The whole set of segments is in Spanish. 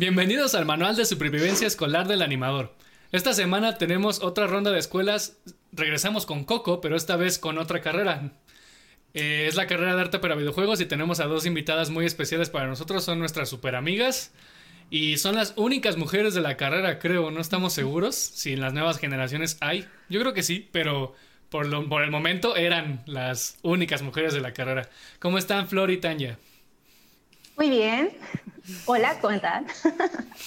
Bienvenidos al Manual de Supervivencia Escolar del Animador. Esta semana tenemos otra ronda de escuelas. Regresamos con Coco, pero esta vez con otra carrera. Eh, es la carrera de arte para videojuegos y tenemos a dos invitadas muy especiales para nosotros. Son nuestras super amigas. Y son las únicas mujeres de la carrera, creo. No estamos seguros si en las nuevas generaciones hay. Yo creo que sí, pero por, por el momento eran las únicas mujeres de la carrera. ¿Cómo están Flor y Tanya? Muy bien. Hola, ¿cómo están?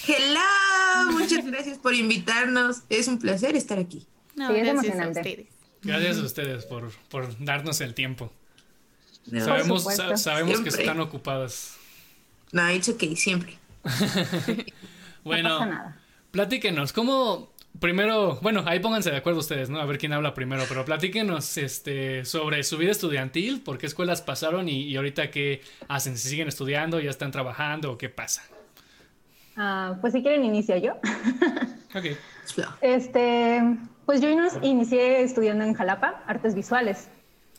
Hello, muchas gracias por invitarnos. Es un placer estar aquí. No, sí, es emocionante. A ustedes. Gracias a ustedes por, por darnos el tiempo. sabemos sabemos que están ocupadas. No, it's okay, siempre. bueno, no pasa nada. platíquenos, ¿cómo, primero, bueno, ahí pónganse de acuerdo ustedes, ¿no? A ver quién habla primero, pero platíquenos este, sobre su vida estudiantil, por qué escuelas pasaron y, ahorita qué hacen, si siguen estudiando, ya están trabajando o qué pasa. Ah, pues si quieren inicio yo. ok. Este, pues yo inicié estudiando en Jalapa, artes visuales.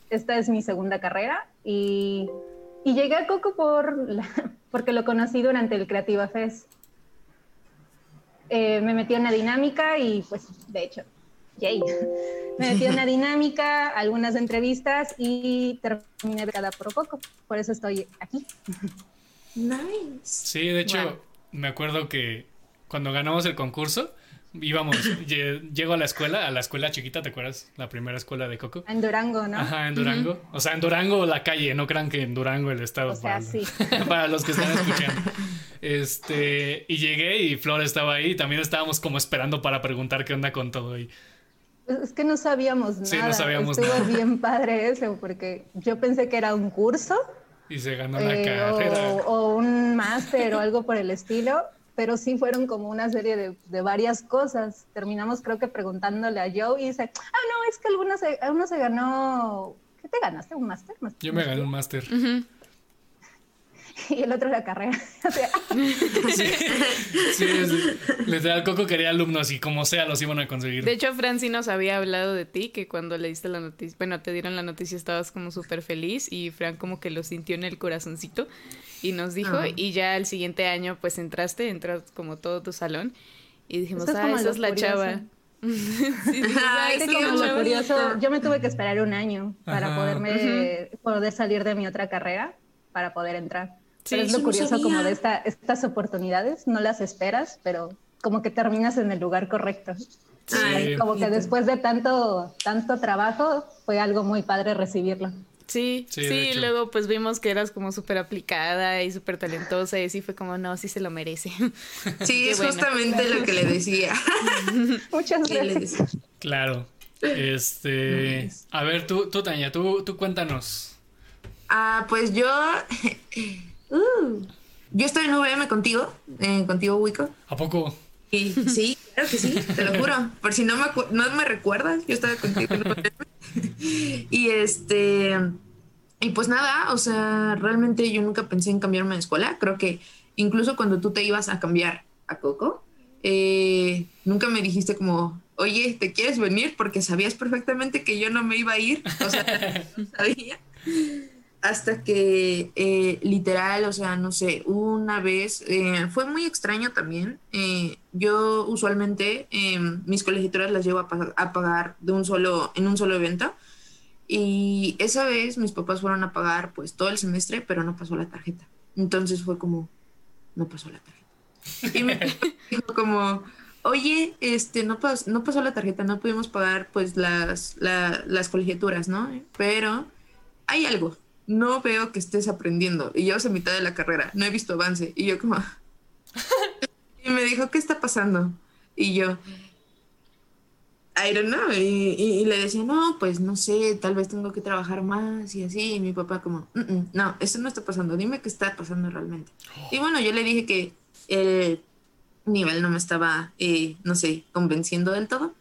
Esta es mi segunda carrera y, y llegué a Coco por porque lo conocí durante el Creativa Fest. Eh, me metí en una dinámica y pues de hecho, yay. me metí en una dinámica, algunas entrevistas y terminé cada por poco. Por eso estoy aquí. Nice. Sí, de hecho, me acuerdo que cuando ganamos el concurso, íbamos, llego a la escuela, a la escuela chiquita, ¿te acuerdas? La primera escuela de Coco. En Durango, ¿no? Ajá, en Durango. O sea, en Durango la calle, no crean que en Durango el estado. O sea, para, sí. para los que están escuchando. Este, y llegué y Flor estaba ahí y también estábamos como esperando para preguntar qué onda con todo ahí. Pues es que no sabíamos nada. Sí, no sabíamos Estuvo bien padre eso, porque yo pensé que era un curso. Y se ganó la eh, carrera. O, un máster o algo por el estilo pero sí fueron como una serie de, de, varias cosas. Terminamos creo que preguntándole a Joe y dice, ah, no, es que alguno se, alguno se ganó, ¿qué te ganaste? ¿Un máster? Yo me gané un máster. y el otro la carrera. sí, sí, literal, Coco quería alumnos y como sea los iban a conseguir. De hecho, Franci nos había hablado de ti, que cuando le diste la noticia, bueno, te dieron la noticia estabas como súper feliz y Fran como que lo sintió en el corazoncito y nos dijo ah. y ya el siguiente año pues entraste, entras como todo tu salón y dijimos, ah, esa es la chava. sí, curioso. Yo me tuve que esperar un año para poderme poder salir de mi otra carrera para poder entrar. Pero es lo curioso como de esta, estas oportunidades, no las esperas, pero como que terminas en el lugar correcto. como que después de tanto, tanto trabajo, fue algo muy padre recibirlo. Sí, sí, luego pues vimos que eras como súper aplicada y súper talentosa y así fue como, no, sí se lo merece. Sí, es justamente lo que le decía. Muchas gracias. Claro. Este, a ver, tú, tú Tania, tú, tú cuéntanos. Ah, pues yo. Uh, yo estoy en VM contigo, eh, contigo, Wico. ¿A poco? Y, sí, claro que sí, te lo juro. Por si no me, no me recuerdas, yo estaba contigo. y este. Y pues nada, o sea, realmente yo nunca pensé en cambiarme de escuela. Creo que incluso cuando tú te ibas a cambiar a Coco, eh, nunca me dijiste como, oye, ¿te quieres venir? Porque sabías perfectamente que yo no me iba a ir. O sea, no sabía hasta que eh, literal, o sea, no sé, una vez, eh, fue muy extraño también. Eh, yo usualmente em, mis colegiaturas las llevo a, pagar de un solo, en un solo evento. Y esa vez mis papás fueron a pagar pues todo el semestre, pero no pasó la tarjeta. Entonces fue como, no pasó la tarjeta. Y me dijo como, oye, este, no, no pasó la tarjeta, no pudimos pagar pues las, las colegiaturas, ¿no? Pero hay algo, no veo que estés aprendiendo. Y yo a mitad de la carrera, no he visto avance. Y yo como... y me dijo, ¿qué está pasando? Y yo, I don't know. Y, le decía, no, pues no sé, tal vez tengo que trabajar más y así. Y mi papá como, no, eso no está pasando, dime qué está pasando realmente. Y bueno, yo le dije que el nivel no me estaba, eh, no sé, convenciendo del todo.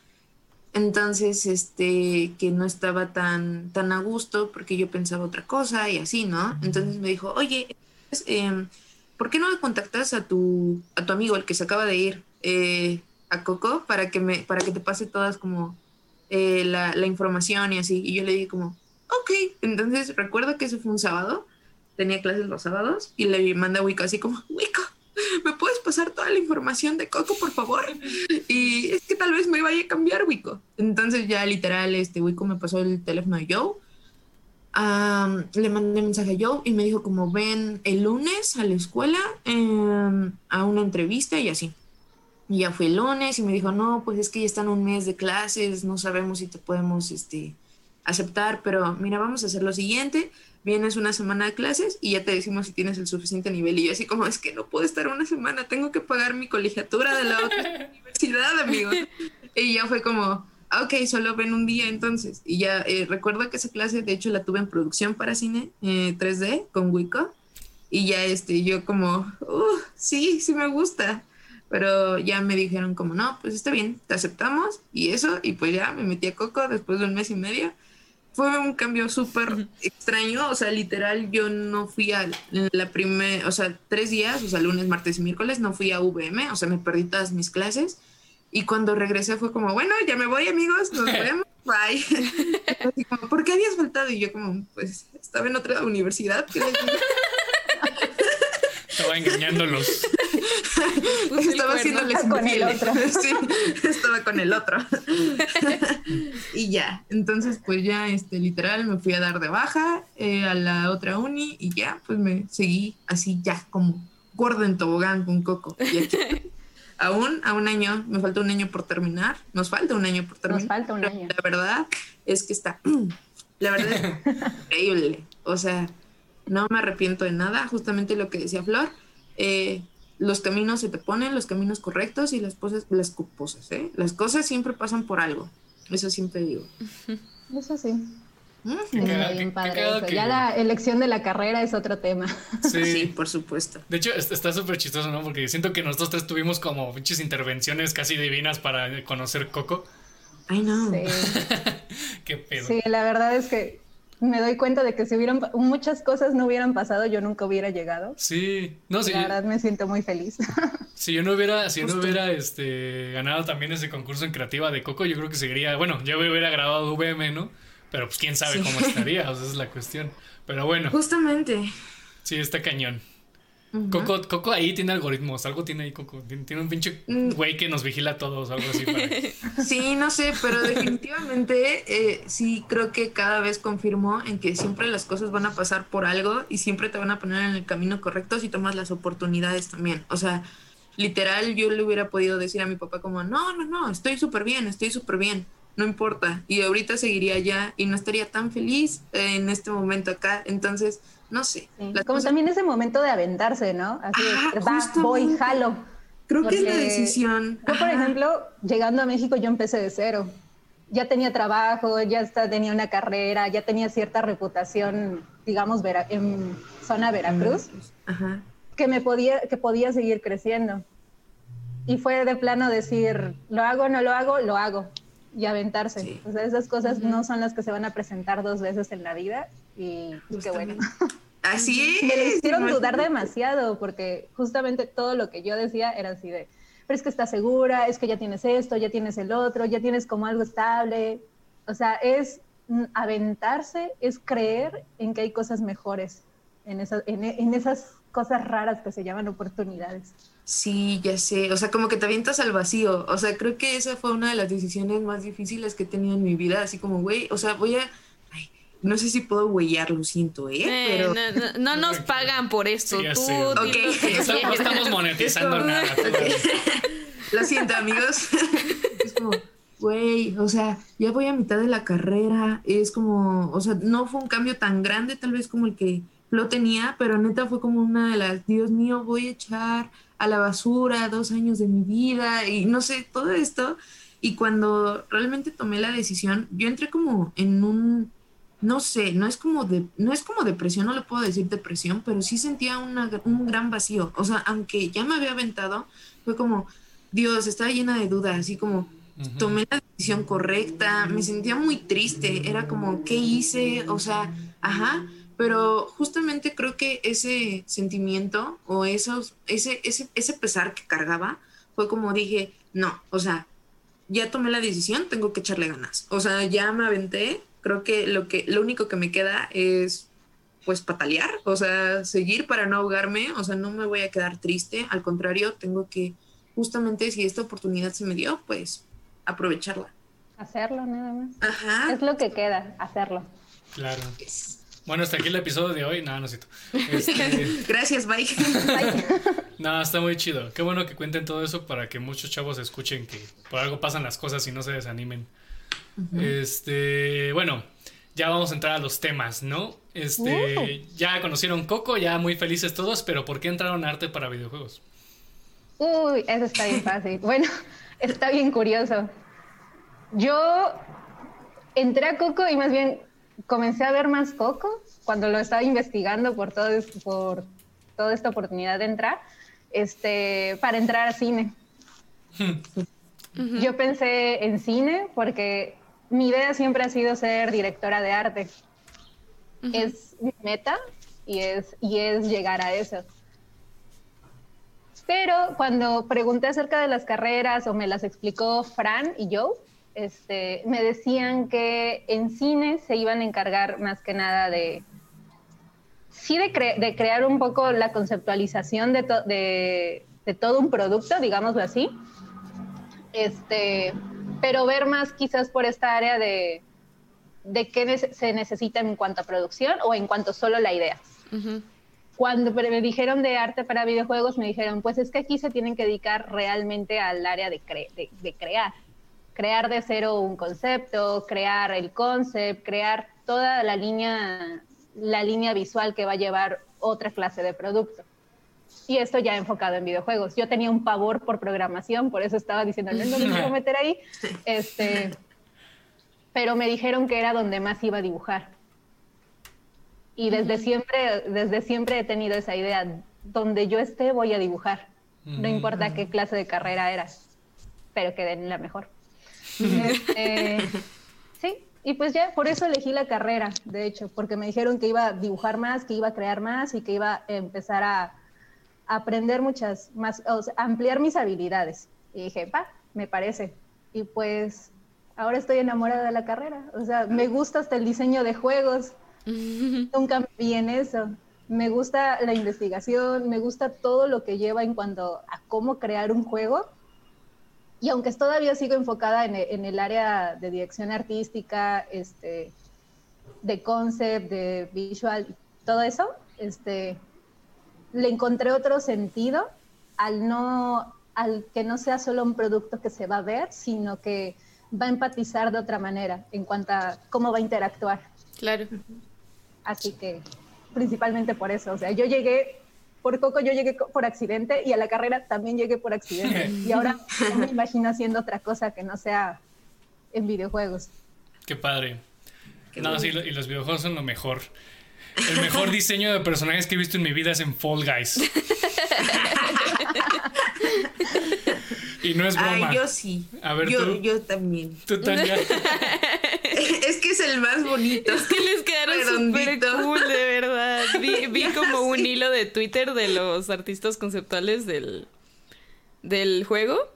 Entonces, este, que no estaba tan, tan a gusto porque yo pensaba otra cosa y así, ¿no? Entonces me dijo, oye, eh, ¿por qué no me contactas a tu, a tu amigo, el que se acaba de ir eh, a Coco, para que, me, para que te pase todas como eh, la, la, información y así? Y yo le dije como, ok. Entonces recuerdo que ese fue un sábado, tenía clases los sábados y le mandé a Wicca así como, Wicca, ¿me puedes pasar? toda la información de Coco, por favor? Y es que tal vez me vaya a cambiar Wico. Entonces ya literal, este Wico me pasó el teléfono de Joe. le mandé mensaje a Joe y me dijo como ven el lunes a la escuela em, a una entrevista y así. Y ya fui el lunes y me dijo, no, pues es que ya están un mes de clases, no sabemos si te podemos este, aceptar, pero mira, vamos a hacer lo siguiente, vienes una semana de clases y ya te decimos si tienes el suficiente nivel. Y yo así como, es que no puedo estar una semana, tengo que pagar mi colegiatura de la otra universidad, amigo. Y ya fue como, ah, ok, solo ven un día entonces. Y ya eh, recuerdo que esa clase, de hecho, la tuve en producción para cine 3D eh, con Wico. Y ya este, yo como, uh, sí, sí me gusta. Pero ya me dijeron como, no, pues está bien, te aceptamos y eso. Y pues ya me metí a Coco después de un mes y medio fue un cambio súper extraño, o sea, literal, yo no fui a la primera, o sea, tres días, o sea, lunes, martes y miércoles, no fui a VM, o sea, me perdí todas mis clases. Y cuando regresé fue como, bueno, ya me voy, amigos, nos vemos, bye. ¿por qué habías faltado? Y yo como, pues, estaba en otra universidad. Estaba engañándolos. estaba haciéndoles con el otro. sí, estaba con el otro. y ya, entonces pues ya, este, literal, me fui a dar de baja eh, a la otra uni y ya, pues me seguí así ya, como gordo en tobogán con Coco. Y aquí, aún a un año, me falta un año por terminar, nos falta un año por terminar. Nos falta un año. La verdad es que está, la verdad es increíble. O sea, no me arrepiento de nada, justamente lo que decía Flor. Eh, los caminos se te ponen, los caminos correctos y las cosas, las cosas, ¿eh? Las cosas siempre pasan por algo. Eso siempre digo. Eso sí. Ya la elección de la carrera es otro tema. Sí, por supuesto. De hecho, está súper chistoso, ¿no? Porque siento que nosotros tres tuvimos como muchas intervenciones casi divinas para conocer Coco. Ay, no. Sí. Qué pedo. Sí, la verdad es que me doy cuenta de que si hubieran muchas cosas no hubieran pasado, yo nunca hubiera llegado. Sí, no, sí. La verdad me siento muy feliz. Si yo no hubiera, si no hubiera este, ganado también ese concurso en creativa de Coco, yo creo que seguiría, bueno, yo hubiera grabado VM, ¿no? Pero pues quién sabe cómo estaría, o sea, esa es la cuestión. Pero bueno. Justamente. Sí, está cañón. Coco, Coco ahí tiene algoritmos, algo tiene ahí Coco. Tiene, un pinche mm. güey que nos vigila a todos, algo así. Sí, no sé, pero definitivamente eh, sí creo que cada vez confirmó en que siempre las cosas van a pasar por algo y siempre te van a poner en el camino correcto si tomas las oportunidades también. O sea, literal yo le hubiera podido decir a mi papá como, no, no, no, estoy súper bien, estoy súper bien, no importa. Y ahorita seguiría allá y no estaría tan feliz en este momento acá. Entonces no sé. Como también ese momento de aventarse, ¿no? Así va, voy, jalo. Creo que es la decisión. Yo, por ejemplo, llegando a México, yo empecé de cero. Ya tenía trabajo, ya tenía una carrera, ya tenía cierta reputación, digamos, en zona Veracruz, que me podía, que podía seguir creciendo. Y fue de plano decir, lo hago, no lo hago, lo hago y aventarse. O sea, esas cosas no son las que se van a presentar dos veces en la vida y, qué bueno. Así es. Me lo hicieron dudar demasiado porque justamente todo lo que yo decía era así de, pero es que estás segura, es que ya tienes esto, ya tienes el otro, ya tienes como algo estable. O sea, es aventarse, es creer en que hay cosas mejores en, en, esas cosas raras que se llaman oportunidades. Sí, ya sé, o sea, como que te avientas al vacío, o sea, creo que esa fue una de las decisiones más difíciles que he tenido en mi vida, así como, güey, o sea, voy a no sé si puedo huellar, lo siento, ¿eh? eh Pero... No, nos pagan por esto. Tú, no, estamos monetizando nada. Lo siento, amigos. es como, güey, o sea, ya voy a mitad de la carrera. Es como, o sea, no fue un cambio tan grande, tal vez como el que lo tenía, pero neta fue como una de las, Dios mío, voy a echar a la basura dos años de mi vida y no sé, todo esto. Y cuando realmente tomé la decisión, yo entré como en un no sé, no es como de, no es como depresión, no le puedo decir depresión, pero sí sentía un gran vacío. O sea, aunque ya me había aventado, fue como, Dios, estaba llena de dudas, así como tomé la decisión correcta, me sentía muy triste, era como, ¿qué hice? O sea, ajá, pero justamente creo que ese sentimiento o esos, ese, ese, ese pesar que cargaba fue como dije, no, o sea, ya tomé la decisión, tengo que echarle ganas. O sea, ya me aventé, creo que lo que lo único que me queda es pues patalear, o sea, seguir para no ahogarme, o sea, no me voy a quedar triste, al contrario, tengo que justamente si esta oportunidad se me dio, pues aprovecharla. Hacerlo nada más. Ajá. Es lo que queda, hacerlo. Claro. Bueno, hasta aquí el episodio de hoy. No, no siento. Este... Gracias, bye. no, está muy chido. Qué bueno que cuenten todo eso para que muchos chavos escuchen que por algo pasan las cosas y no se desanimen. Este, bueno, ya vamos a entrar a los temas, ¿no? Este, ya conocieron Coco, ya muy felices todos, pero ¿por qué entraron a arte para videojuegos? Uy, eso está bien fácil. bueno, está bien curioso. Yo entré a Coco y más bien comencé a ver más Coco cuando lo estaba investigando por, todo, por toda esta oportunidad de entrar, este, para entrar a cine. Yo pensé en cine porque mi idea siempre ha sido ser directora de arte. Es mi meta y es, y es llegar a eso. Pero cuando pregunté acerca de las carreras o me las explicó Fran y yo, este, me decían que en cine se iban a encargar más que nada de, sí, de, de crear un poco la conceptualización de, de, de, todo un producto, digámoslo así, este, pero ver más quizás por esta área de, de qué se necesita en cuanto a producción o en cuanto solo la idea. Cuando me dijeron de arte para videojuegos, me dijeron, pues es que aquí se tienen que dedicar realmente al área de, de crear crear de cero un concepto, crear el concept, crear toda la línea, la línea visual que va a llevar otra clase de producto. Y esto ya enfocado en videojuegos. Yo tenía un pavor por programación, por eso estaba diciendo, no, no me quiero meter ahí. Este, pero me dijeron que era donde más iba a dibujar. Y desde siempre, desde siempre he tenido esa idea, donde yo esté voy a dibujar. No importa qué clase de carrera era, pero que den la mejor. Este, sí, y pues ya, por eso elegí la carrera, de hecho, porque me dijeron que iba a dibujar más, que iba a crear más y que iba a empezar a, aprender muchas más, o sea, ampliar mis habilidades. Y dije, pa, me parece. Y pues ahora estoy enamorada de la carrera. O sea, me gusta hasta el diseño de juegos. Nunca vi en eso. Me gusta la investigación, me gusta todo lo que lleva en cuanto a cómo crear un juego y aunque todavía sigo enfocada en, el área de dirección artística, este, de concept, de visual, todo eso, este, le encontré otro sentido al no, al que no sea solo un producto que se va a ver, sino que va a empatizar de otra manera en cuanto a cómo va a interactuar. Claro. Así que principalmente por eso, o sea, yo llegué por Coco yo llegué por accidente y a la carrera también llegué por accidente. Y ahora no me imagino haciendo otra cosa que no sea en videojuegos. Qué padre. no, sí, y los videojuegos son lo mejor. El mejor diseño de personajes que he visto en mi vida es en Fall Guys. y no es broma. Ay, yo sí. A ver, yo, tú. Yo también. Tú también. es que es el más bonito. Es que les quedaron súper cool, de verdad. Vi, vi como un hilo de Twitter de los artistas conceptuales del, del juego.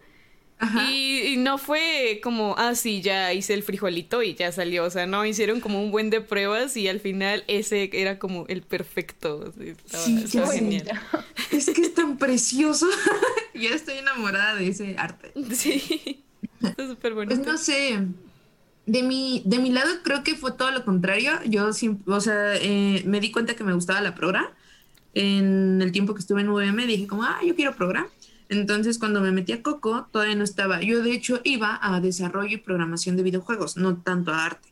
Y, no fue como, ah, sí, ya hice el frijolito y ya salió. O sea, no, hicieron como un buen de pruebas y al final ese era como el perfecto. sí, genial. Es que es tan precioso. Yo estoy enamorada de ese arte. Sí, está súper bonito. Pues no sé, de mi, de mi lado creo que fue todo lo contrario. Yo, o sea, eh, me di cuenta que me gustaba la progra. En el tiempo que estuve en UVM dije como, ah, yo quiero program. Entonces cuando me metí a Coco todavía no estaba. Yo de hecho iba a desarrollo y programación de videojuegos, no tanto a arte.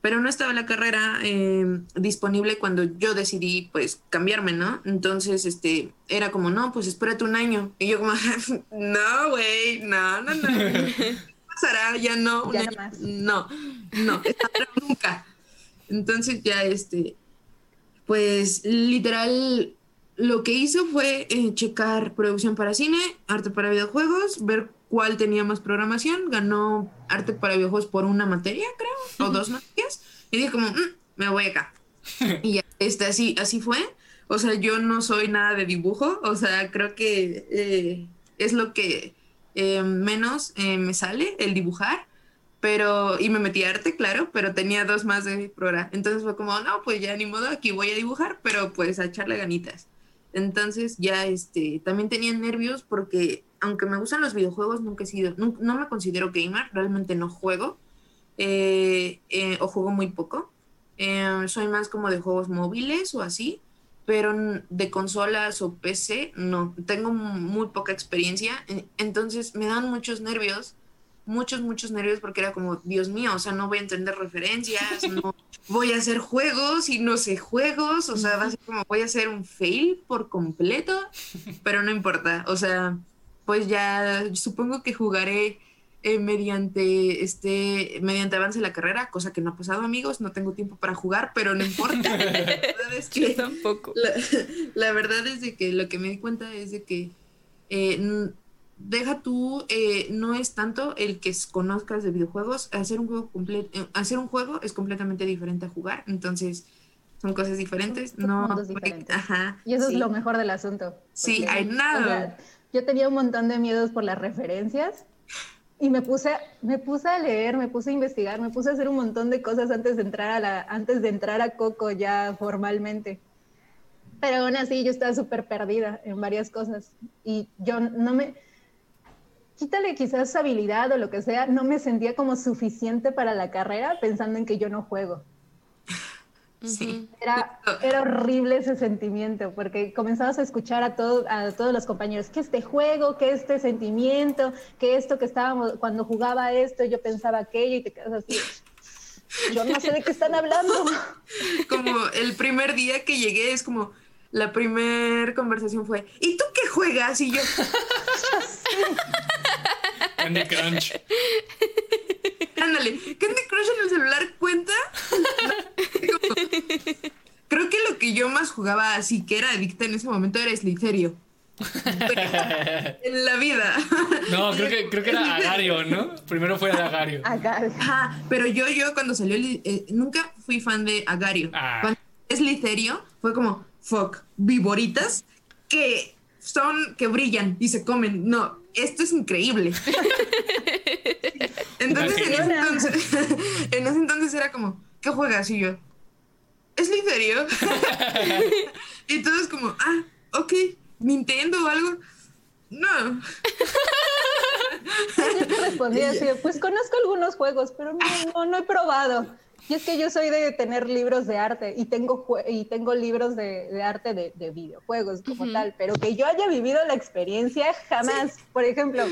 Pero no estaba la carrera em, disponible cuando yo decidí pues cambiarme, ¿no? Entonces, este, era como, no, pues espérate un año. Y yo como, no, güey, no, no, no. pasará, ya no, no, no, nunca. Entonces ya este, pues literal, lo que hizo fue eh, checar producción para cine, arte para videojuegos, ver cuál tenía más programación, ganó arte para videojuegos por una materia, creo, o dos materias, y dije como, mm, me voy acá. y ya, este, así, así fue. O sea, yo no soy nada de dibujo, o sea, creo que eh, es lo que eh, menos me sale el dibujar, pero, y me metí a arte, claro, pero tenía dos más de programa. Entonces fue como, no, pues ya ni modo, aquí voy a dibujar, pero pues a echarle ganitas. Entonces ya, este, también tenía nervios porque, aunque me gustan los videojuegos, nunca he sido, no, me considero gamer, realmente no juego, eh, eh, o juego muy poco. Eh, soy más como de juegos móviles o así, pero de consolas o PC no, tengo muy poca experiencia, entonces me dan muchos nervios muchos, muchos nervios porque era como, Dios mío, o sea, no voy a entender referencias, no voy a hacer juegos y no sé juegos, o sea, va a ser como, voy a hacer un fail por completo, pero no importa, o sea, pues ya supongo que jugaré eh, mediante este mediante avance la carrera, cosa que no ha pasado amigos, no tengo tiempo para jugar, pero no importa. La verdad es que tampoco. La, verdad es de que lo que me di cuenta es de que eh, deja tú, eh, no es tanto el que conozcas de videojuegos, hacer un juego eh, hacer un juego es completamente diferente a jugar, entonces son cosas diferentes, no, diferentes. Ajá, y eso es lo mejor del asunto. Sí, hay nada. yo tenía un montón de miedos por las referencias y me puse, me puse a leer, me puse a investigar, me puse a hacer un montón de cosas antes de entrar a la, antes de entrar a Coco ya formalmente. Pero aún así yo estaba súper perdida en varias cosas y yo no me, quítale quizás habilidad o lo que sea, no me sentía como suficiente para la carrera pensando en que yo no juego. Sí. Era, era horrible ese sentimiento, porque comenzabas a escuchar a, todo, a todos los compañeros, que este juego, que este sentimiento, que esto que estábamos, cuando jugaba esto, yo pensaba aquello y te quedas así. Yo no sé de qué están hablando. Como el primer día que llegué, es como, la primera conversación fue, ¿y tú qué juegas? Y yo, Candy Crunch. Ándale, Candy Crush en el celular cuenta. Creo que lo que yo más jugaba así que era adicta en ese momento era Slitherio. en la vida. No, creo que, creo que era Agario, ¿no? Primero fue Agario. Agario. Ajá, pero yo, yo cuando salió, eh, nunca fui fan de Agario. Ah. Cuando Slitherio fue como, fuck, viboritas que son, que brillan y se comen. No, esto es increíble. entonces, en ese entonces, en ese entonces era como, ¿qué juegas? Y yo, ¿es serio? y todos como, ah, ok, Nintendo o algo. No. Yo respondía así, pues conozco algunos juegos, pero no, no, no he probado. Y es que yo soy de tener libros de arte y tengo, y tengo libros de, arte de, videojuegos como tal, pero que yo haya vivido la experiencia jamás. Por ejemplo,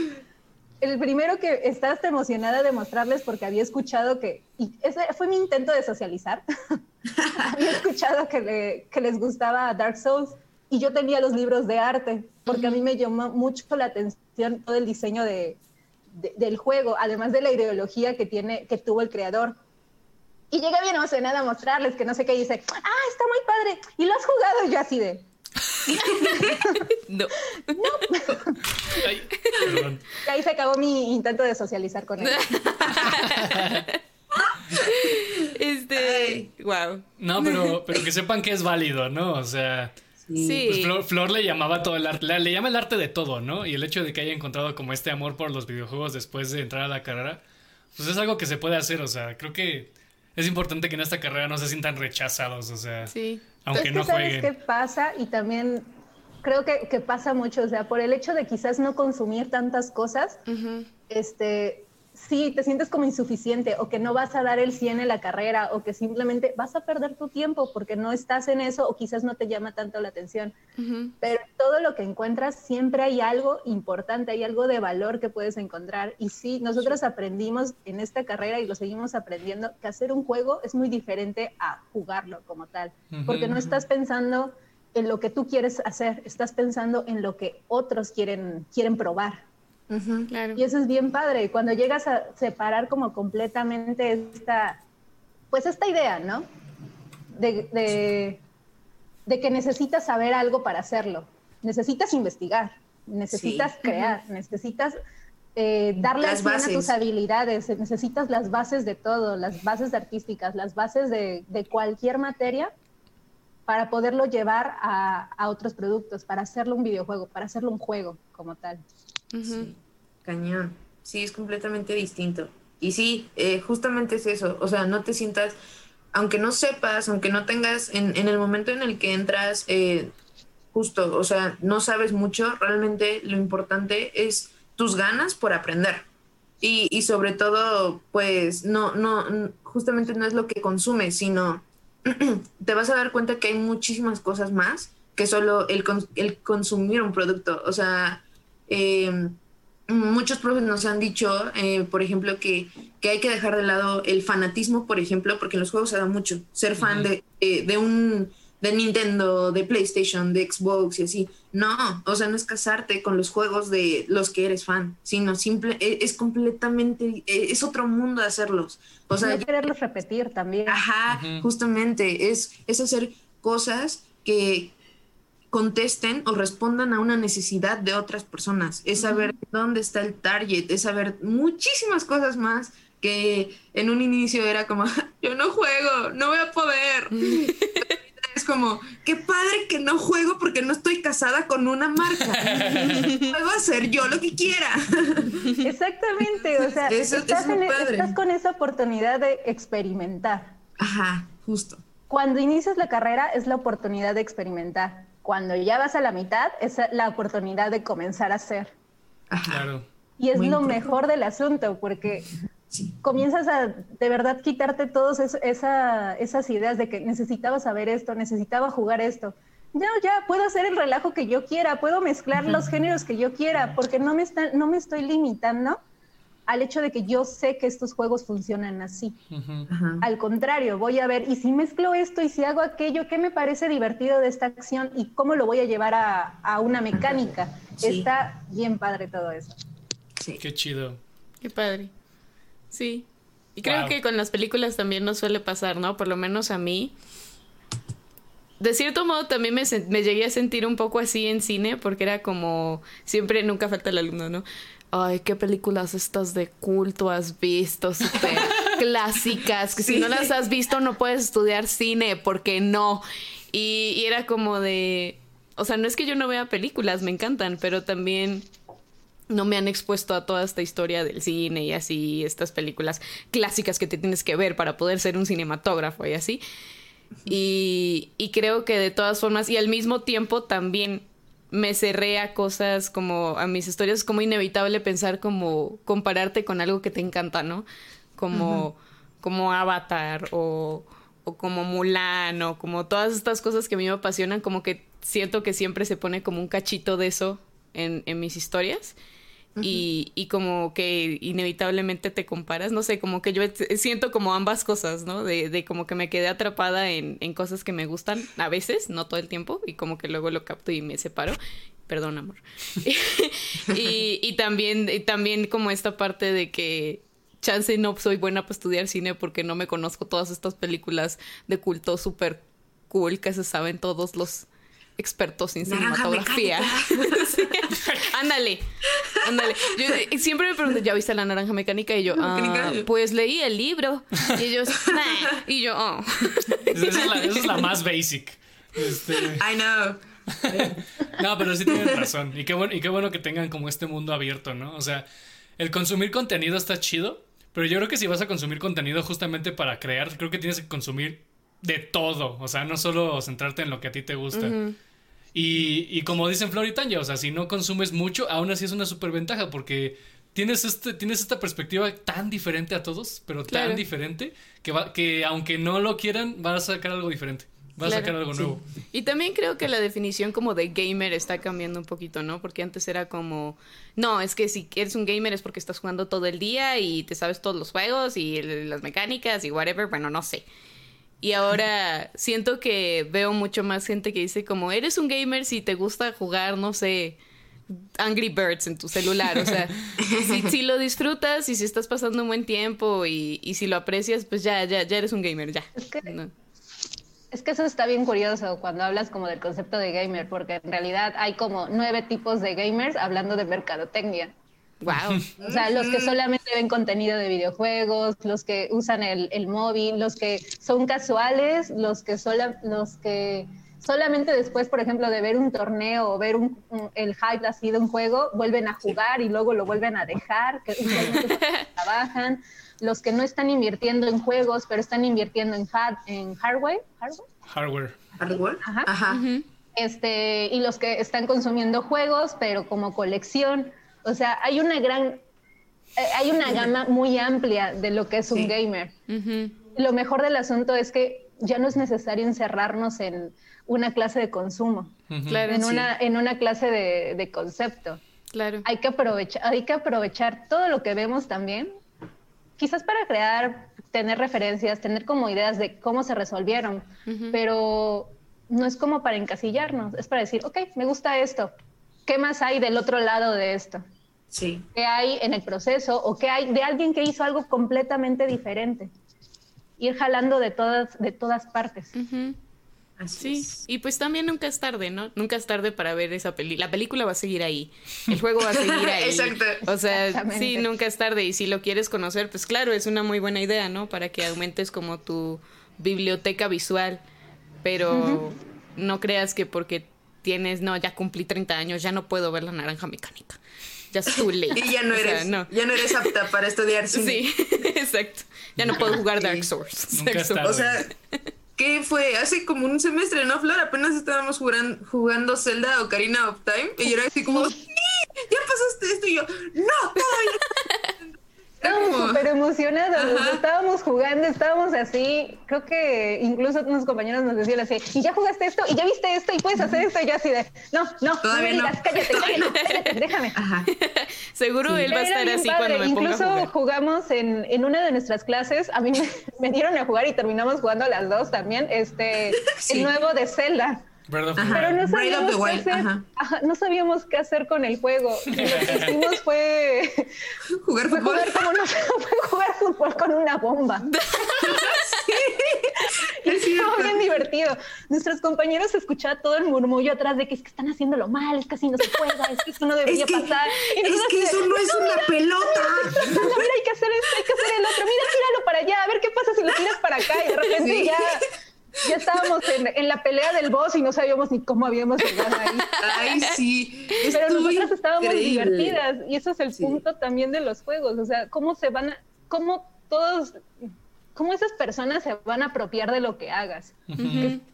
el primero que estás emocionada de mostrarles porque había escuchado que, y ese fue mi intento de socializar, había escuchado que, que les gustaba Dark Souls y yo tenía los libros de arte, porque a mí me llamó mucho la atención todo el diseño de, del juego, además de la ideología que, tiene, que tuvo el creador. Y llega bien emocionada a mostrarles que no sé qué, y dice, ah, está muy padre. ¿Y lo has jugado? Y yo así de... no. no. y ahí se acabó mi intento de socializar con él. este, wow. No, pero, pero que sepan que es válido, ¿no? O sea, sí. Pues Flor, le llamaba todo el arte, le, le, llama el arte de todo, ¿no? Y el hecho de que haya encontrado como este amor por los videojuegos después de entrar a la carrera, pues es algo que se puede hacer, o sea, creo que es importante que en esta carrera no se sientan rechazados, o sea, aunque no jueguen. ¿Sabes qué pasa? Y también creo que, que, pasa mucho, o sea, por el hecho de quizás no consumir tantas cosas, este, sí, te sientes como insuficiente o que no vas a dar el 100 en la carrera o que simplemente vas a perder tu tiempo porque no estás en eso o quizás no te llama tanto la atención. Pero todo lo que encuentras siempre hay algo importante, hay algo de valor que puedes encontrar. Y sí, nosotros aprendimos en esta carrera y lo seguimos aprendiendo que hacer un juego es muy diferente a jugarlo como tal, porque no estás pensando en lo que tú quieres hacer, estás pensando en lo que otros quieren, quieren probar. Y eso es bien padre. Cuando llegas a separar como completamente esta, pues esta idea, ¿no? De, de, que necesitas saber algo para hacerlo. Necesitas investigar, necesitas crear, necesitas eh, darle a tus habilidades, necesitas las bases de todo, las bases artísticas, las bases de, de cualquier materia para poderlo llevar a, a, otros productos, para hacerlo un videojuego, para hacerlo un juego como tal. Cañón. Sí, es completamente distinto. Y sí, eh, justamente es eso, o sea, no te sientas, aunque no sepas, aunque no tengas, en, en el momento en el que entras, eh, justo, o sea, no sabes mucho, realmente lo importante es tus ganas por aprender. Y, y sobre todo, pues, no, no, justamente no es lo que consumes, sino te vas a dar cuenta que hay muchísimas cosas más que solo el, el consumir un producto. O sea, eh, muchos profes nos han dicho, eh, por ejemplo, que, que, hay que dejar de lado el fanatismo, por ejemplo, porque en los juegos se da mucho. Ser fan de, eh, de, un de Nintendo, de PlayStation, de Xbox y así. No, o sea, no es casarte con los juegos de los que eres fan, sino simple, e, es, completamente, e, es otro mundo hacerlos. O sea, no quererlos repetir también. Ajá, justamente, es, es hacer cosas que, contesten o respondan a una necesidad de otras personas, es saber dónde está el target, es saber muchísimas cosas más que en un inicio era como, yo no juego, no voy a poder. es como, qué padre que no juego porque no estoy casada con una marca. Puedo hacer yo lo que quiera. Exactamente, o sea, estás, estás con esa oportunidad de experimentar. Ajá, justo. Cuando inicias la carrera es la oportunidad de experimentar cuando ya vas a la mitad, es la oportunidad de comenzar a hacer. Claro. Y es lo mejor del asunto, porque comienzas a de verdad quitarte todas esas ideas de que necesitaba saber esto, necesitaba jugar esto. Ya, ya, puedo hacer el relajo que yo quiera, puedo mezclar los géneros que yo quiera, porque no me, está, no me estoy limitando al hecho de que yo sé que estos juegos funcionan así. Al contrario, voy a ver, y si mezclo esto y si hago aquello, ¿qué me parece divertido de esta acción y cómo lo voy a llevar a, una mecánica? Está bien padre todo eso. Sí. Qué chido. Qué padre. Sí. Y creo que con las películas también nos suele pasar, ¿no? Por lo menos a mí. De cierto modo también me, me llegué a sentir un poco así en cine porque era como siempre nunca falta el alumno, ¿no? Ay, qué películas estas de culto has visto, súper clásicas, que si no las has visto no puedes estudiar cine, porque no. Y, era como de, o sea, no es que yo no vea películas, me encantan, pero también no me han expuesto a toda esta historia del cine y así, estas películas clásicas que te tienes que ver para poder ser un cinematógrafo y así. Y, y creo que de todas formas, y al mismo tiempo también me cerré a cosas como a mis historias, es como inevitable pensar como compararte con algo que te encanta, ¿no? Como, como Avatar o, o como Mulan o como todas estas cosas que a mí me apasionan, como que siento que siempre se pone como un cachito de eso en, en mis historias y, y, como que inevitablemente te comparas, no sé, como que yo siento como ambas cosas, ¿no? De, de como que me quedé atrapada en, en, cosas que me gustan a veces, no todo el tiempo, y como que luego lo capto y me separo. Perdón, amor. y, y, también, y también como esta parte de que chance no soy buena para estudiar cine porque no me conozco todas estas películas de culto súper cool que se saben todos los expertos en cinematografía. Ándale, ándale. Eh, siempre me preguntan, ¿ya viste la naranja mecánica? Y yo, ah, pues leí el libro. Y ellos, Y yo, oh. Esa es la, más basic. Este... I know. no, pero sí tienen razón. Y qué, bueno, y qué bueno que tengan como este mundo abierto, ¿no? O sea, el consumir contenido está chido, pero yo creo que si vas a consumir contenido justamente para crear, creo que tienes que consumir de todo, o sea, no solo centrarte en lo que a ti te gusta. y, y, como dicen Flor y Tanya, o sea, si no consumes mucho, aún así es una superventaja porque tienes, este, tienes esta perspectiva tan diferente a todos, pero tan diferente, que, va, que aunque no lo quieran, van a sacar algo diferente. Vas a sacar algo nuevo. Y también creo que la definición como de gamer está cambiando un poquito, ¿no? Porque antes era como, no, es que si eres un gamer es porque estás jugando todo el día y te sabes todos los juegos y las mecánicas y whatever, bueno, no sé. Y ahora siento que veo mucho más gente que dice como, eres un gamer si te gusta jugar, no sé, Angry Birds en tu celular. O sea, si, lo disfrutas y si estás pasando un buen tiempo y, si lo aprecias, pues ya, ya, ya eres un gamer, ya. Es que, es que eso está bien curioso cuando hablas como del concepto de gamer, porque en realidad hay como nueve tipos de gamers hablando de mercadotecnia. Wow. O sea, los que solamente ven contenido de videojuegos, los que usan el, el móvil, los que son casuales, los que, sola, los que solamente después, por ejemplo, de ver un torneo o ver un, el hype así de un juego, vuelven a jugar y luego lo vuelven a dejar, que trabajan. los que no están invirtiendo en juegos, pero están invirtiendo en, en hardware. Hardware. Hardware. Ajá. Este, y los que están consumiendo juegos, pero como colección. O sea, hay una gran, eh, hay una gama muy amplia de lo que es un gamer. Lo mejor del asunto es que ya no es necesario encerrarnos en una clase de consumo, en, una, en una clase de, de concepto. Claro. Hay que aprovechar, hay que aprovechar todo lo que vemos también, quizás para crear, tener referencias, tener como ideas de cómo se resolvieron, pero no es como para encasillarnos, es para decir, ok, me gusta esto, ¿qué más hay del otro lado de esto? Sí. ¿Qué hay en el proceso o qué hay de alguien que hizo algo completamente diferente? Ir jalando de todas, de todas partes sí, y pues también nunca es tarde, ¿no? Nunca es tarde para ver esa película. La película va a seguir ahí, el juego va a seguir ahí. Exacto. O sea, sí, nunca es tarde y si lo quieres conocer, pues claro, es una muy buena idea, ¿no? Para que aumentes como tu biblioteca visual, pero no creas que porque tienes, no, ya cumplí 30 años, ya no puedo ver la naranja mecánica. Ya es too late. Y ya no eres, ya no eres apta para estudiar cine. Sí, exacto. Ya no puedo jugar Dark Souls. Tarde. O sea, ¿Qué fue? Hace como un semestre, ¿no, Flor? Apenas estábamos jugando, jugando Zelda Ocarina of Time. Y yo era así como, ¡Sí! ¡Ya pasaste esto! Y yo, ¡No! Todavía Estábamos súper emocionados, estábamos jugando, estábamos así, creo que incluso unos compañeros nos decían así, y ya jugaste esto, y ya viste esto, y puedes hacer esto, y yo así de, no, no, no me digas, cállate, cállate, cállate, déjame. Seguro él va a estar así cuando me Incluso ponga a jugar. jugamos en, en una de nuestras clases, a mí me, me, dieron a jugar y terminamos jugando las dos también, este, sí. el nuevo de Zelda. Pero no sabíamos, qué hacer, no sabíamos qué hacer con el juego. Lo que hicimos fue jugar fue fútbol. Jugar, como no, fue jugar fútbol con una bomba. sí, y estuvo bien divertido. Nuestros compañeros escuchaban todo el murmullo atrás de que es que están haciéndolo mal, es que así no se juega, es que eso no debería es que, pasar. Y es que eso no es no, una mira, pelota. No, mira, hay que hacer esto, hay que hacer el otro. Mira, tíralo para allá, a ver qué pasa si lo tiras para acá. Y de repente Sí. ya ya estábamos en, en, la pelea del boss y no sabíamos ni cómo habíamos llegado ahí. Ay, sí. Pero nosotras estábamos increíble. divertidas y eso es el Sí. punto también de los juegos. O sea, cómo se van a, cómo todos, cómo esas personas se van a apropiar de lo que hagas.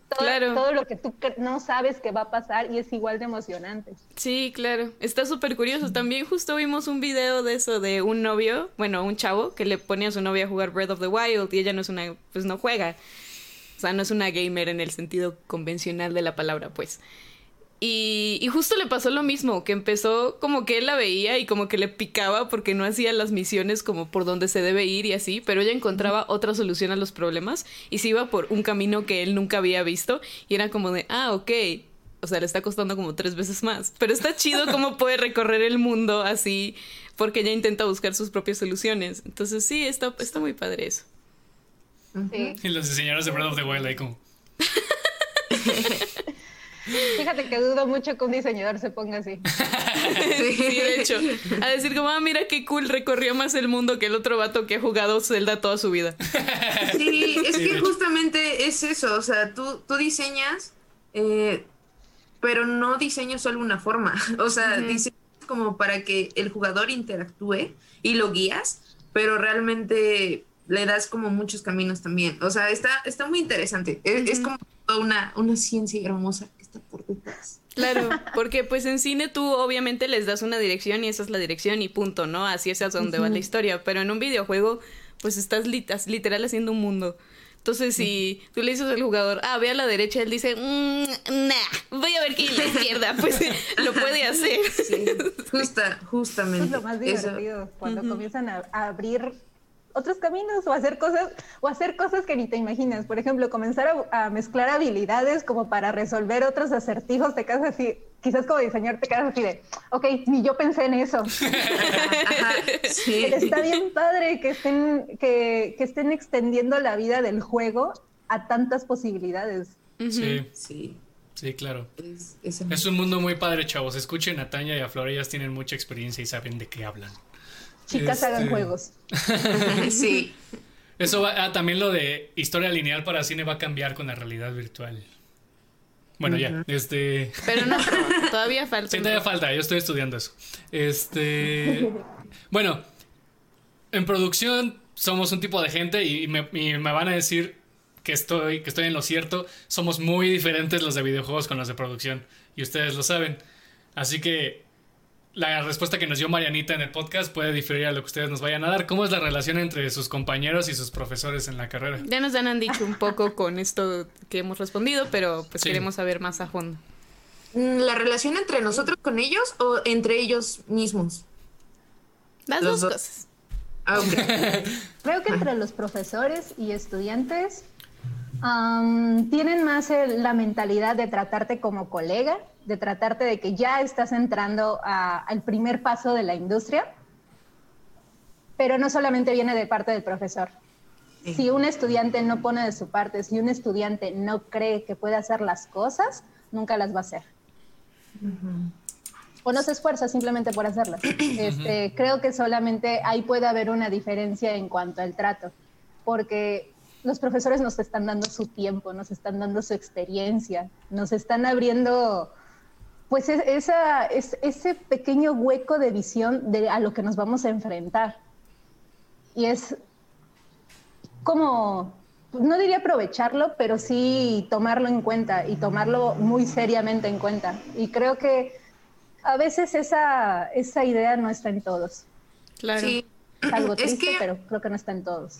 Todo, Claro. todo lo que tú no sabes que va a pasar y es igual de emocionante. Sí, claro. Está súper curioso. También justo vimos un video de eso de un novio, bueno, un chavo que le ponía a su novia a jugar Breath of the Wild y ella no es una, pues no juega. O sea, no es una gamer en el sentido convencional de la palabra, pues. Y, y justo le pasó lo mismo, que empezó como que él la veía y como que le picaba porque no hacía las misiones como por donde se debe ir y así, pero ella encontraba otra solución a los problemas y se iba por un camino que él nunca había visto y era como de, ah, ok, o sea, le está costando como tres veces más. Pero está chido cómo puede recorrer el mundo así, porque ella intenta buscar sus propias soluciones. Entonces sí, está, está muy padre eso. Sí. Y los diseñadores de Breath of the Wild ahí como... Fíjate que dudo mucho que un diseñador se ponga así. Sí, de hecho. A decir como, ah, mira qué cool, recorrió más el mundo que el otro vato que ha jugado Zelda toda su vida. Sí, es Sí, que justamente es eso, o sea, tú, tú diseñas, eh, pero no diseñas solo una forma, o sea, diseñas como para que el jugador interactúe y lo guías, pero realmente le das como muchos caminos también, o sea, está, está muy interesante, es, es como toda una, una ciencia hermosa que está por detrás. Claro, porque pues en cine tú obviamente les das una dirección y esa es la dirección y punto, ¿no? Así es hacia donde va la historia, pero en un videojuego pues estás lit- as- literal haciendo un mundo. Entonces, si tú le dices al jugador, ah, ve a la derecha, él dice, mmm, nah, voy a ver que en la izquierda, pues lo puede hacer. Justa, justamente. Es lo más eso. divertido, cuando comienzan a, a abrir otros caminos o hacer cosas o hacer cosas que ni te imaginas. Por ejemplo, comenzar a, a mezclar habilidades como para resolver otros acertijos, te quedas así, quizás como diseñador te quedas así de, ok, ni yo pensé en eso. Ajá, sí. Está bien padre que estén, que, que estén extendiendo la vida del juego a tantas posibilidades. Sí, Sí, sí, claro. es, es Es un mundo muy padre, chavos. Escuchen a Tania y a Flor, ellas tienen mucha experiencia y saben de qué hablan. Chicas hagan Este, juegos. sí. Eso va, ah, también lo de historia lineal para cine va a cambiar con la realidad virtual. Bueno, ya, este... Pero no, todavía falta. Sí, todavía falta, yo estoy estudiando eso. Este... Bueno, en producción somos un tipo de gente y me, y me van a decir que estoy, que estoy en lo cierto. Somos muy diferentes los de videojuegos con los de producción. Y ustedes lo saben. Así que la respuesta que nos dio Marianita en el podcast puede diferir a lo que ustedes nos vayan a dar. ¿Cómo es la relación entre sus compañeros y sus profesores en la carrera? Ya nos han dicho un poco con esto que hemos respondido, pero pues queremos saber más a fondo. Mm, ¿La relación entre nosotros con ellos o entre ellos mismos? Las dos, cosas. Ah, Creo que entre los profesores y estudiantes tienen más la mentalidad de tratarte como colega, de tratarte de que ya estás entrando al primer paso de la industria, pero no solamente viene de parte del profesor. Si un estudiante no pone de su parte, si un estudiante no cree que puede hacer las cosas, nunca las va a hacer. O no se esfuerza simplemente por hacerlas. Este, creo que solamente ahí puede haber una diferencia en cuanto al trato, porque los profesores nos están dando su tiempo, nos están dando su experiencia, nos están abriendo pues esa, ese pequeño hueco de visión de a lo que nos vamos a enfrentar. Y es como, no diría aprovecharlo, pero sí tomarlo en cuenta y tomarlo muy seriamente en cuenta. Y creo que a veces esa, esa idea no está en todos. Claro. Sí. Es algo triste, pero creo que no está en todos.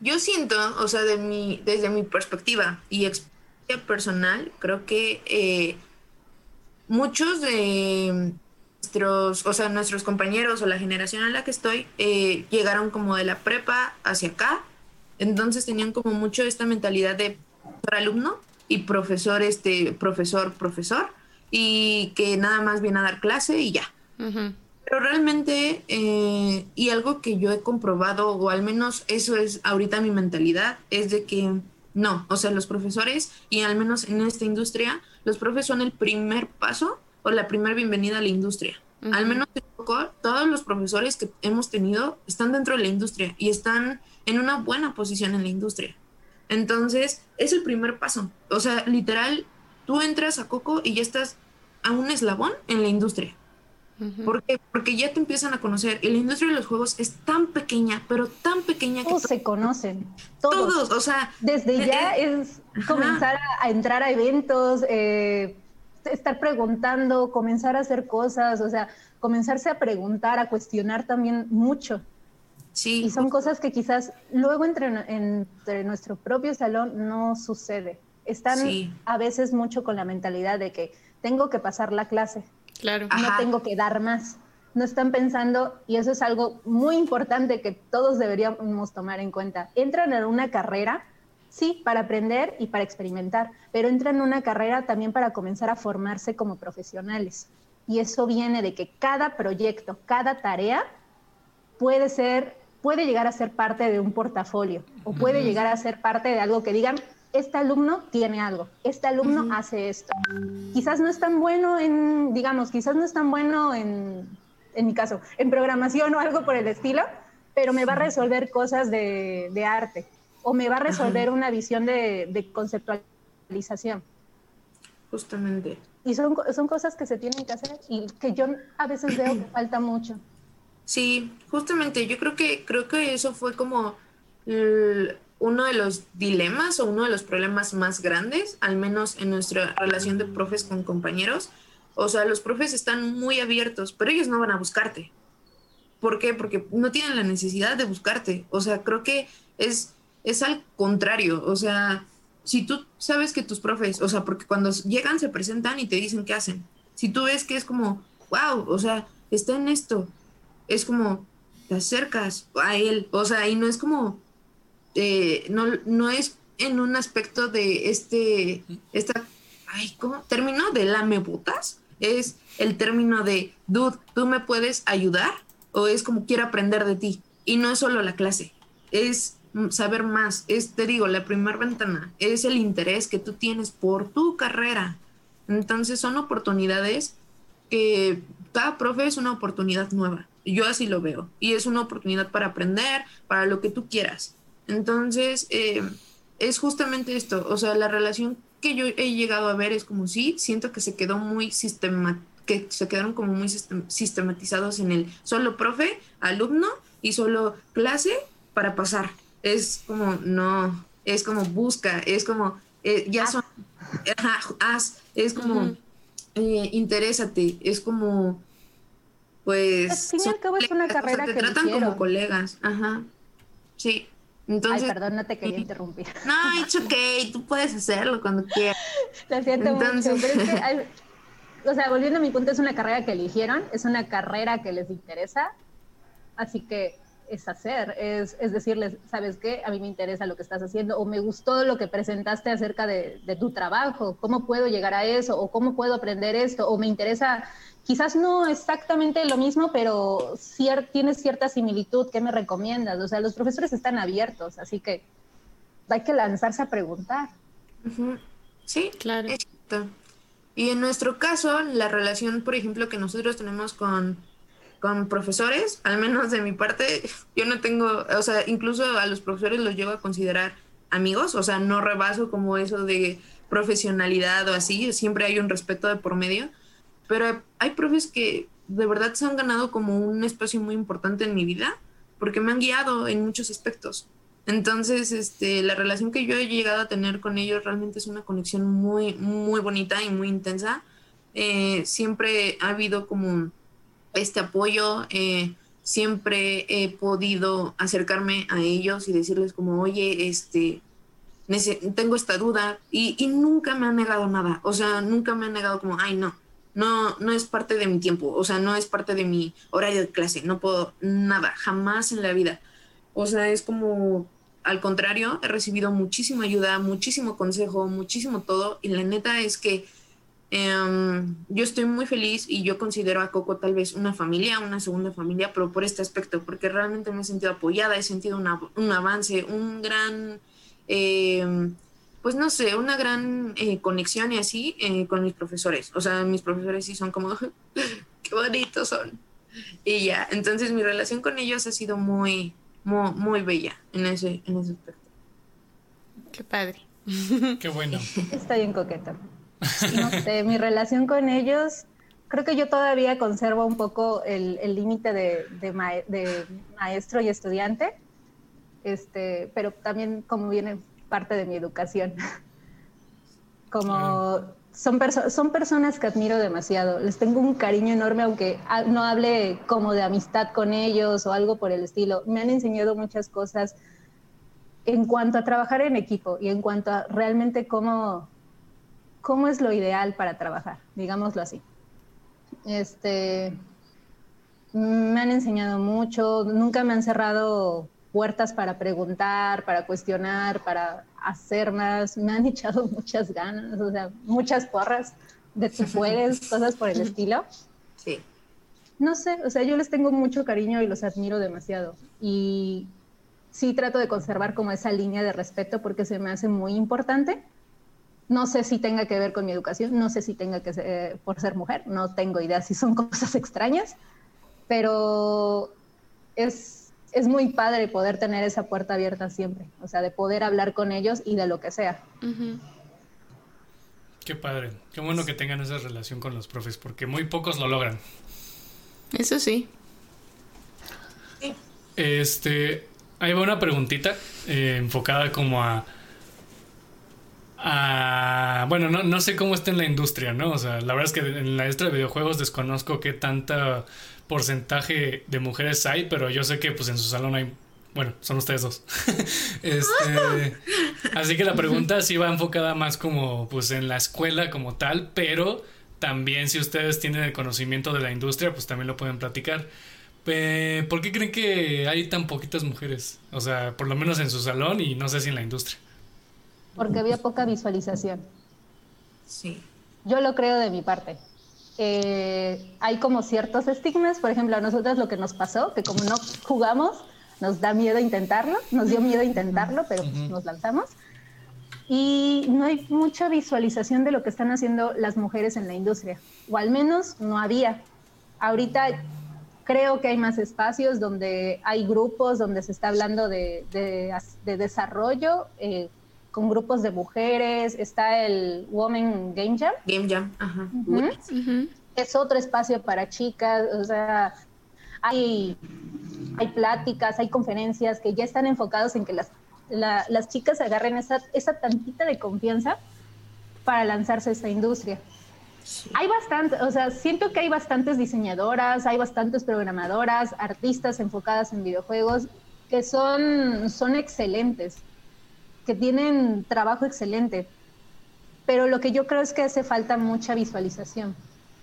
Yo siento, o sea, de mi, desde mi perspectiva y experiencia personal, creo que eh, muchos de nuestros, o sea, nuestros compañeros o la generación en la que estoy, eh, llegaron como de la prepa hacia acá, entonces tenían como mucho esta mentalidad de alumno y profesor, este, profesor, profesor, y que nada más viene a dar clase y ya. Pero realmente, eh, y algo que yo he comprobado, o al menos eso es ahorita mi mentalidad, es de que no, o sea, los profesores, y al menos en esta industria, los profes son el primer paso o la primera bienvenida a la industria. Al menos todos los profesores que hemos tenido están dentro de la industria y están en una buena posición en la industria. Entonces, es el primer paso. O sea, literal, tú entras a Coco y ya estás a un eslabón en la industria. ¿Por qué? Porque ya te empiezan a conocer. Y la industria de los juegos es tan pequeña, pero tan pequeña que... Todos se conocen. Todos. o sea... Desde ya es comenzar a, entrar a eventos, eh, estar preguntando, comenzar a hacer cosas, o sea, comenzarse a preguntar, a cuestionar también mucho. Sí. Y son cosas que quizás luego entre, entre nuestro propio salón no sucede. Están a veces mucho con la mentalidad de que tengo que pasar la clase Claro. No tengo que dar más. No están pensando, y eso es algo muy importante que todos deberíamos tomar en cuenta. Entran en una carrera, sí, para aprender y para experimentar, pero entran en una carrera también para comenzar a formarse como profesionales. Y eso viene de que cada proyecto, cada tarea puede ser, puede llegar a ser parte de un portafolio o puede llegar a ser parte de algo que digan, este alumno tiene algo, este alumno hace esto. Quizás no es tan bueno en, digamos, quizás no es tan bueno en, en mi caso, en programación o algo por el estilo, pero me va a resolver cosas de, de arte o me va a resolver una visión de, de, conceptualización. Justamente. Y son, son cosas que se tienen que hacer y que yo a veces veo que falta mucho. Sí, justamente, yo creo que, creo que eso fue como uno de los dilemas o uno de los problemas más grandes, al menos en nuestra relación de profes con compañeros. O sea, los profes están muy abiertos, pero ellos no van a buscarte. ¿Por qué? Porque no tienen la necesidad de buscarte. O sea, creo que es, es al contrario. O sea, si tú sabes que tus profes, o sea, porque cuando llegan se presentan y te dicen qué hacen. Si tú ves que es como, wow, o sea, está en esto, es como, te acercas a él. O sea, y no es como, eh, no, no es en un aspecto de este, esta, ay, ¿cómo? Término de lame botas. Es el término de, dude, ¿tú me puedes ayudar? O es como quiero aprender de ti. Y no es solo la clase, es saber más. Es, te digo, la primera ventana es el interés que tú tienes por tu carrera. Entonces son oportunidades que cada profe es una oportunidad nueva. Yo así lo veo. Y es una oportunidad para aprender, para lo que tú quieras. Entonces, eh, es justamente esto, o sea, la relación que yo he llegado a ver es como si siento que se quedó muy sistema, que se quedaron como muy sistematizados en el solo profe, alumno y solo clase para pasar. Es como, no, es como busca, es como, eh, ya son, haz, es como, eh, interésate, es como, pues... Al fin y al cabo es una carrera te tratan como colegas, ajá, sí. Entonces, Ay, perdón, no te quería interrumpir. No, it's okay, tú puedes hacerlo cuando quieras. Lo siento Entonces... mucho, pero es que, o sea, volviendo a mi punto, es una carrera que eligieron, es una carrera que les interesa, así que es hacer, es, es, decirles, ¿sabes qué? A mí me interesa lo que estás haciendo o me gustó lo que presentaste acerca de, de, tu trabajo, cómo puedo llegar a eso o cómo puedo aprender esto o me interesa, quizás no exactamente lo mismo, pero cier tiene cierta similitud, ¿qué me recomiendas? O sea, los profesores están abiertos, así que hay que lanzarse a preguntar. Sí, claro. Y en nuestro caso, la relación, por ejemplo, que nosotros tenemos con con profesores, al menos de mi parte, yo no tengo, o sea, incluso a los profesores los llevo a considerar amigos, o sea, no rebaso como eso de profesionalidad o así, siempre hay un respeto de por medio, pero hay profes que de verdad se han ganado como un espacio muy importante en mi vida porque me han guiado en muchos aspectos. Entonces, este, la relación que yo he llegado a tener con ellos realmente es una conexión muy, muy bonita y muy intensa. Eh, siempre ha habido como este apoyo. Eh, siempre he podido acercarme a ellos y decirles como, oye, este, tengo esta duda y, y, nunca me han negado nada. O sea, nunca me han negado como, ay, no, no, no es parte de mi tiempo. O sea, no es parte de mi horario de clase. No puedo nada, jamás en la vida. O sea, es como, al contrario, he recibido muchísima ayuda, muchísimo consejo, muchísimo todo. Y la neta es que Em, yo estoy muy feliz y yo considero a Coco tal vez una familia, una segunda familia, pero por este aspecto, porque realmente me he sentido apoyada, he sentido un avance, un gran, em, pues no sé, una gran eh, conexión y así eh, con mis profesores. O sea, mis profesores sí son como, qué bonitos son. Y ya, entonces mi relación con ellos ha sido muy, muy, muy bella en ese, en ese aspecto. Qué padre. Qué bueno. Está bien coqueta no sé, mi relación con ellos, creo que yo todavía conservo un poco el límite de, de, maestro y estudiante, este, pero también como viene parte de mi educación. Como son, son personas que admiro demasiado, les tengo un cariño enorme, aunque no hable como de amistad con ellos o algo por el estilo. Me han enseñado muchas cosas en cuanto a trabajar en equipo y en cuanto a realmente cómo cómo es lo ideal para trabajar, digámoslo así. Este, me han enseñado mucho, nunca me han cerrado puertas para preguntar, para cuestionar, para hacer más, me han echado muchas ganas, o sea, muchas porras de tú puedes, cosas por el estilo. Sí. No sé, o sea, yo les tengo mucho cariño y los admiro demasiado. Y sí trato de conservar como esa línea de respeto porque se me hace muy importante no sé si tenga que ver con mi educación, no sé si tenga que ser por ser mujer, no tengo idea si son cosas extrañas, pero es, es muy padre poder tener esa puerta abierta siempre, o sea, de poder hablar con ellos y de lo que sea. Qué padre, qué bueno que tengan esa relación con los profes, porque muy pocos lo logran. Eso sí. Este, ahí va una preguntita eh, enfocada como a Ah, bueno, no, no sé cómo está en la industria, ¿no? O sea, la verdad es que en la industria de videojuegos desconozco qué tanta porcentaje de mujeres hay, pero yo sé que pues en su salón hay, bueno, son ustedes dos. este, así que la pregunta sí va enfocada más como pues en la escuela como tal, pero también si ustedes tienen el conocimiento de la industria, pues también lo pueden platicar. ¿Por qué creen que hay tan poquitas mujeres? O sea, por lo menos en su salón y no sé si en la industria porque había poca visualización. Sí. Yo lo creo de mi parte. Eh, hay como ciertos estigmas, por ejemplo, a nosotros lo que nos pasó, que como no jugamos, nos da miedo intentarlo, nos dio miedo intentarlo, pero pues nos lanzamos. Y no hay mucha visualización de lo que están haciendo las mujeres en la industria, o al menos no había. Ahorita creo que hay más espacios donde hay grupos, donde se está hablando de, de, desarrollo, eh, con grupos de mujeres, está el Women Game Jam. Game Jam, ajá. Es otro espacio para chicas, o sea, hay, hay pláticas, hay conferencias que ya están enfocados en que las, las chicas agarren esa, esa tantita de confianza para lanzarse a esta industria. Hay bastante, o sea, siento que hay bastantes diseñadoras, hay bastantes programadoras, artistas enfocadas en videojuegos que son, son excelentes, que tienen trabajo excelente. Pero lo que yo creo es que hace falta mucha visualización.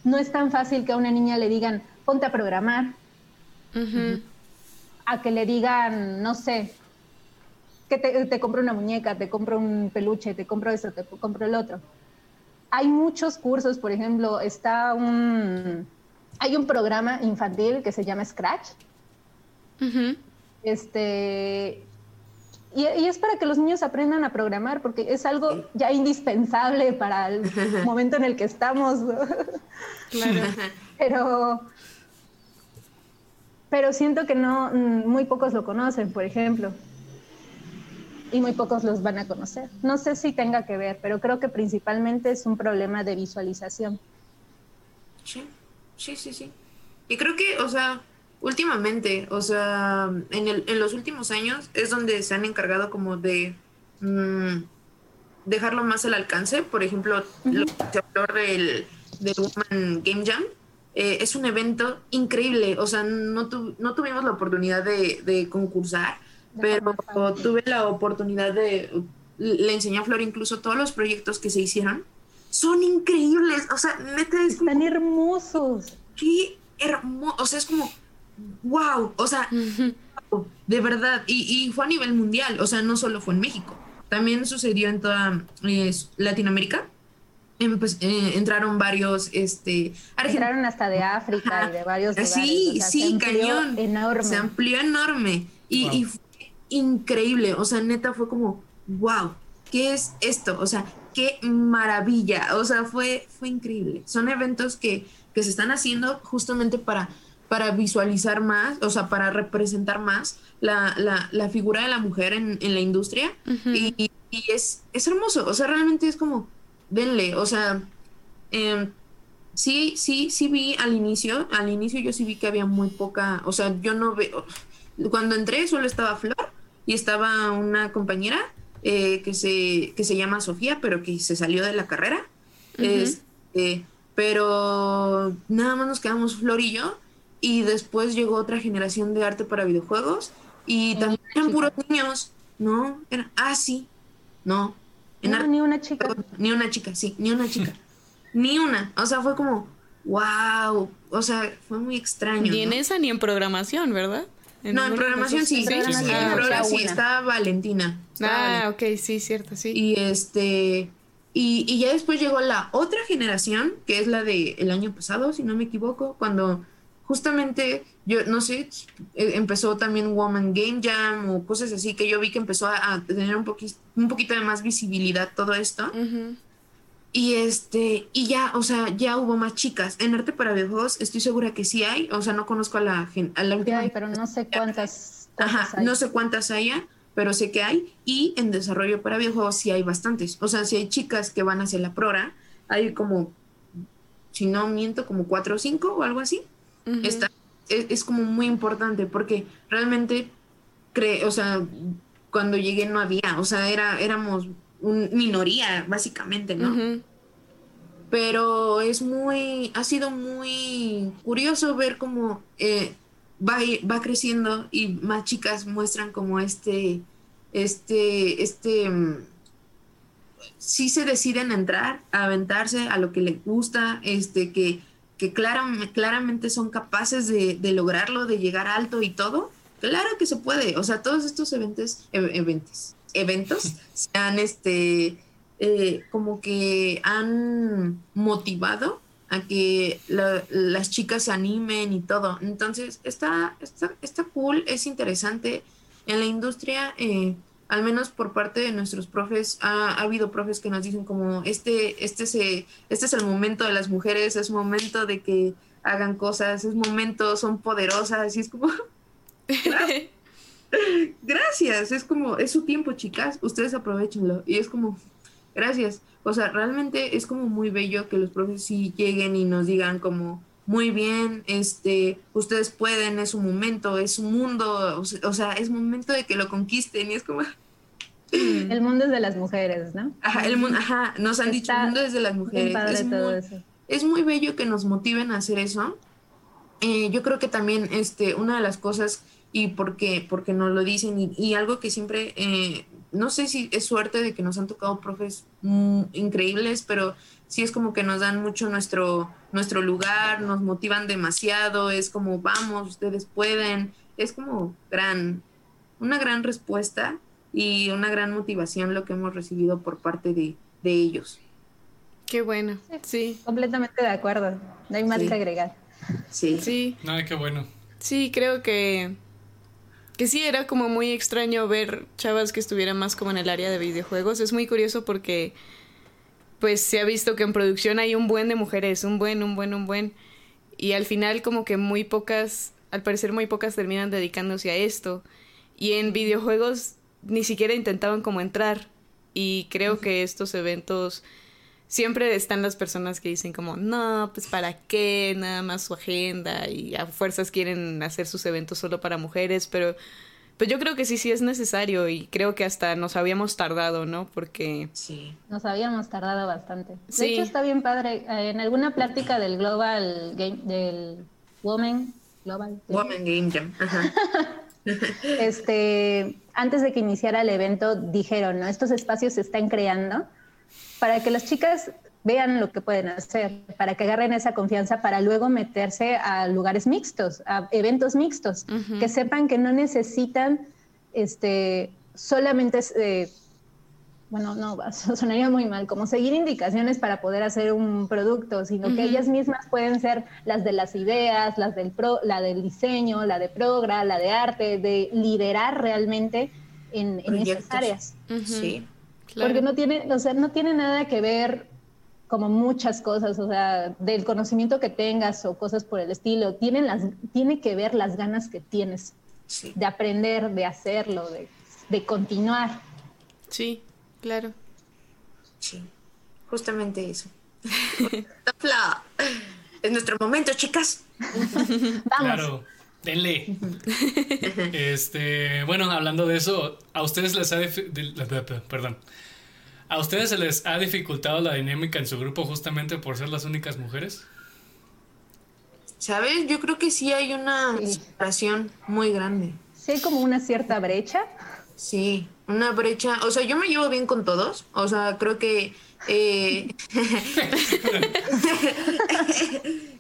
No es tan fácil que a una niña le digan, ponte a programar, a que le digan, no sé, que te, te compro una muñeca, te compro un peluche, te compro esto, te compro el otro hay muchos cursos, por ejemplo, está un, hay un programa infantil que se llama Scratch. Este, y, es para que los niños aprendan a programar, porque es algo ya indispensable para el momento en el que estamos. claro. Pero, pero siento que no, muy pocos lo conocen, por ejemplo y muy pocos los van a conocer. No sé si tenga que ver, pero creo que principalmente es un problema de visualización. Sí, sí, sí, sí. Y creo que, o sea, últimamente, o sea, en, el, en los últimos años es donde se han encargado como de mm, dejarlo más al alcance. Por ejemplo, lo que se habló del, del Woman Game Jam. Eh, es un evento increíble, o sea, no, no tuvimos la oportunidad de, de concursar, pero tuve la oportunidad de, le enseñé a Flor incluso todos los proyectos que se hicieron. Son increíbles, o sea, neta es Están hermosos. Sí, hermoso, o sea, es como, wow, o sea, de verdad, y, fue a nivel mundial, o sea, no solo fue en México, también sucedió en toda Latinoamérica. Em, pues, eh, entraron varios, este... Entraron hasta de África y de varios lugares. Sí, sí, cañón. Enorme. Se amplió enorme. Y, y increíble, o sea, neta fue como, wow, ¿qué es esto? O sea, qué maravilla, o sea, fue, fue increíble. Son eventos que, que se están haciendo justamente para, para visualizar más, o sea, para representar más la, la, la figura de la mujer en, en la industria. y, y, es, es hermoso, o sea, realmente es como, denle, o sea, em, sí, sí, sí vi al inicio, al inicio yo sí vi que había muy poca, o sea, yo no veo, cuando entré solo estaba Flor y estaba una compañera eh, que, se, que se llama Sofía, pero que se salió de la carrera. Este, pero nada más nos quedamos Flor y yo. Y después llegó otra generación de arte para videojuegos. Y también eran puros niños. No, era, ah, sí. No. ni una chica. Ni una chica, sí, ni una chica. ni una. O sea, fue como, wow. O sea, fue muy extraño. Ni en esa ni en programación, ¿verdad? no, en programación sí. Sí, sí, en sí, está Valentina. ah, ok, sí, cierto, sí. Y este. Y, y, ya después llegó la otra generación, que es la del el año pasado, si no me equivoco, cuando justamente, yo no sé, eh, empezó también Woman Game Jam o cosas así, que yo vi que empezó a, tener un, un poquito de más visibilidad todo esto. Y este, y ya, o sea, ya hubo más chicas. En arte para videojuegos estoy segura que sí hay, o sea, no conozco a la, a la última. Hay, pero no sé cuántas. Ajá, no sé cuántas haya, pero sé que hay. Y en desarrollo para videojuegos sí hay bastantes. O sea, si hay chicas que van hacia la prora, hay como, si no miento, como cuatro o cinco o algo así. Está, es, es, como muy importante porque realmente, cree, o sea, cuando llegué no había, o sea, era, éramos un minoría, básicamente, ¿no? Pero es muy, ha sido muy curioso ver cómo eh, va, va creciendo y más chicas muestran como este, este, este, mm, sí se deciden a entrar, a aventarse a lo que les gusta, este, que, que claramente son capaces de, de, lograrlo, de llegar alto y todo. Claro que se puede, o sea, todos estos eventos, eventos, eventos se han, este, eh, como que han motivado a que las chicas se animen y todo. Entonces, está, está, está cool, es interesante. En la industria, eh, al menos por parte de nuestros profes, ha, habido profes que nos dicen como, este, este, se, este es el momento de las mujeres, es momento de que hagan cosas, es momento, son poderosas, y es como... gracias, es como, es su tiempo, chicas, ustedes aprovechenlo. Y es como, gracias. O sea, realmente es como muy bello que los profes sí lleguen y nos digan como, muy bien, este, ustedes pueden, es un momento, es un mundo, o sea, es momento de que lo conquisten y es como... El mundo es de las mujeres, ¿no? Ajá, el mundo, ajá, nos han dicho, el mundo es de las mujeres. Es muy, es muy, bello que nos motiven a hacer eso. Eh, yo creo que también este, una de las cosas, y porque, porque nos lo dicen, y, algo que siempre, eh, no sé si es suerte de que nos han tocado profes mm, increíbles, pero sí es como que nos dan mucho nuestro, nuestro lugar, nos motivan demasiado, es como, vamos, ustedes pueden, es como gran, una gran respuesta y una gran motivación lo que hemos recibido por parte de, ellos. Qué bueno, sí. Completamente de acuerdo, no hay más que agregar. Sí. Sí. Ay, qué bueno. Sí, creo que que sí era como muy extraño ver chavas que estuvieran más como en el área de videojuegos. Es muy curioso porque pues se ha visto que en producción hay un buen de mujeres, un buen, un buen, un buen. Y al final como que muy pocas, al parecer muy pocas terminan dedicándose a esto. Y en videojuegos ni siquiera intentaban como entrar. Y creo que estos eventos siempre están las personas que dicen como, no, pues para qué, nada más su agenda y a fuerzas quieren hacer sus eventos solo para mujeres, pero pues yo creo que sí, sí es necesario y creo que hasta nos habíamos tardado, ¿no? Porque... Sí. Nos habíamos tardado bastante. De hecho, está bien padre. Eh, en alguna plática del Global Game, del Woman Global Woman Game Jam. Ajá. este, antes de que iniciara el evento, dijeron, ¿no? Estos espacios se están creando para que las chicas vean lo que pueden hacer, para que agarren esa confianza para luego meterse a lugares mixtos, a eventos mixtos, que sepan que no necesitan este, solamente, eh, bueno, no, sonaría muy mal, como seguir indicaciones para poder hacer un producto, sino que ellas mismas pueden ser las de las ideas, las del pro, la del diseño, la de progra, la de arte, de liderar realmente en, en esas áreas. Sí. Porque no tiene, o sea, no tiene nada que ver como muchas cosas, o sea, del conocimiento que tengas o cosas por el estilo, tienen las, tiene que ver las ganas que tienes de aprender, de hacerlo, de, continuar. Sí, claro. Sí, justamente eso. es nuestro momento, chicas. Vamos. Claro, denle. este, bueno, hablando de eso, a ustedes les ha perdón. ¿A ustedes se les ha dificultado la dinámica en su grupo justamente por ser las únicas mujeres? ¿Sabes? Yo creo que sí hay una separación muy grande. Sí, hay como una cierta brecha. Sí, una brecha. O sea, yo me llevo bien con todos. O sea, creo que. Eh,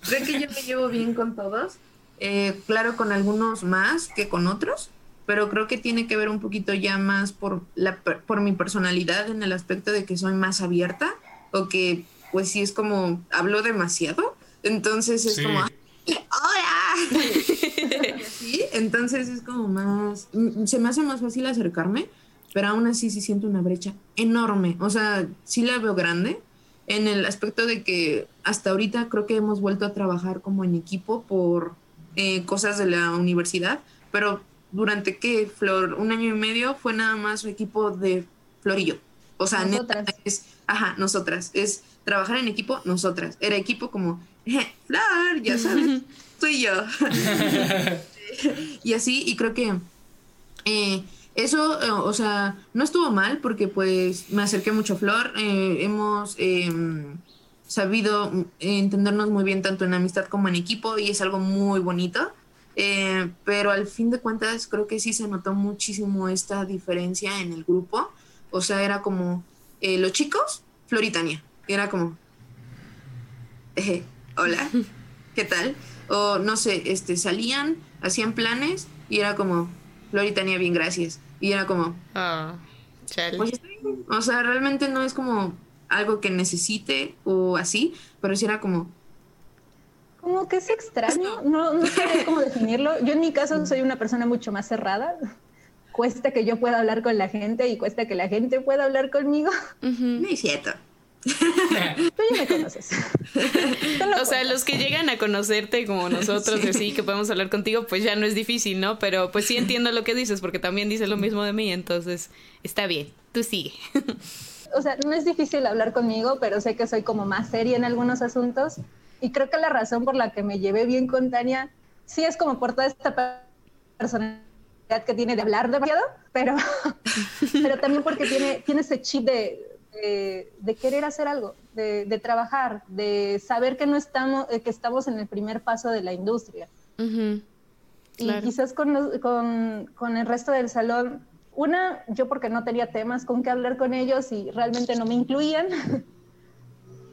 creo que yo me llevo bien con todos. Eh, claro, con algunos más que con otros pero creo que tiene que ver un poquito ya más por, la, por mi personalidad en el aspecto de que soy más abierta o que pues sí es como hablo demasiado, entonces es como ¡Hola! Entonces es como más, se me hace más fácil acercarme, pero aún así sí siento una brecha enorme, o sea, sí la veo grande en el aspecto de que hasta ahorita creo que hemos vuelto a trabajar como en equipo por eh, cosas de la universidad, pero durante qué, Flor, un año y medio fue nada más su equipo de Florillo. O sea, neta es, ajá, nosotras, es trabajar en equipo, nosotras. Era equipo como, Flor, ya sabes, soy yo. y así, y creo que eh, eso, eh, o sea, no estuvo mal porque pues me acerqué mucho a Flor, eh, hemos em, sabido entendernos muy bien tanto en amistad como en equipo y es algo muy bonito. Eh, pero al fin de cuentas creo que sí se notó muchísimo esta diferencia en el grupo. O sea, era como eh, los chicos, Floritania. Era como, eh, hola, ¿qué tal? O no sé, este, salían, hacían planes y era como, Floritania, bien, gracias. Y era como, ah, pues, o sea, realmente no es como algo que necesite o así, pero sí era como, como que es extraño, no, no sé cómo definirlo. Yo en mi caso soy una persona mucho más cerrada. Cuesta que yo pueda hablar con la gente y cuesta que la gente pueda hablar conmigo. No es cierto. Tú ya me conoces. o sea, los que llegan a conocerte como nosotros, sí. así que podemos hablar contigo, pues ya no es difícil, ¿no? Pero pues sí entiendo lo que dices, porque también dices lo mismo de mí, entonces está bien, tú sigue. o sea, no es difícil hablar conmigo, pero sé que soy como más seria en algunos asuntos y creo que la razón por la que me llevé bien con Tania, sí es como por toda esta personalidad que tiene de hablar demasiado, pero, pero también porque tiene, tiene ese chip de, de, querer hacer algo, de, trabajar, de saber que no estamos, eh, que estamos en el primer paso de la industria. Y quizás con, con, con, el resto del salón, una, yo porque no tenía temas con qué hablar con ellos y realmente no me incluían.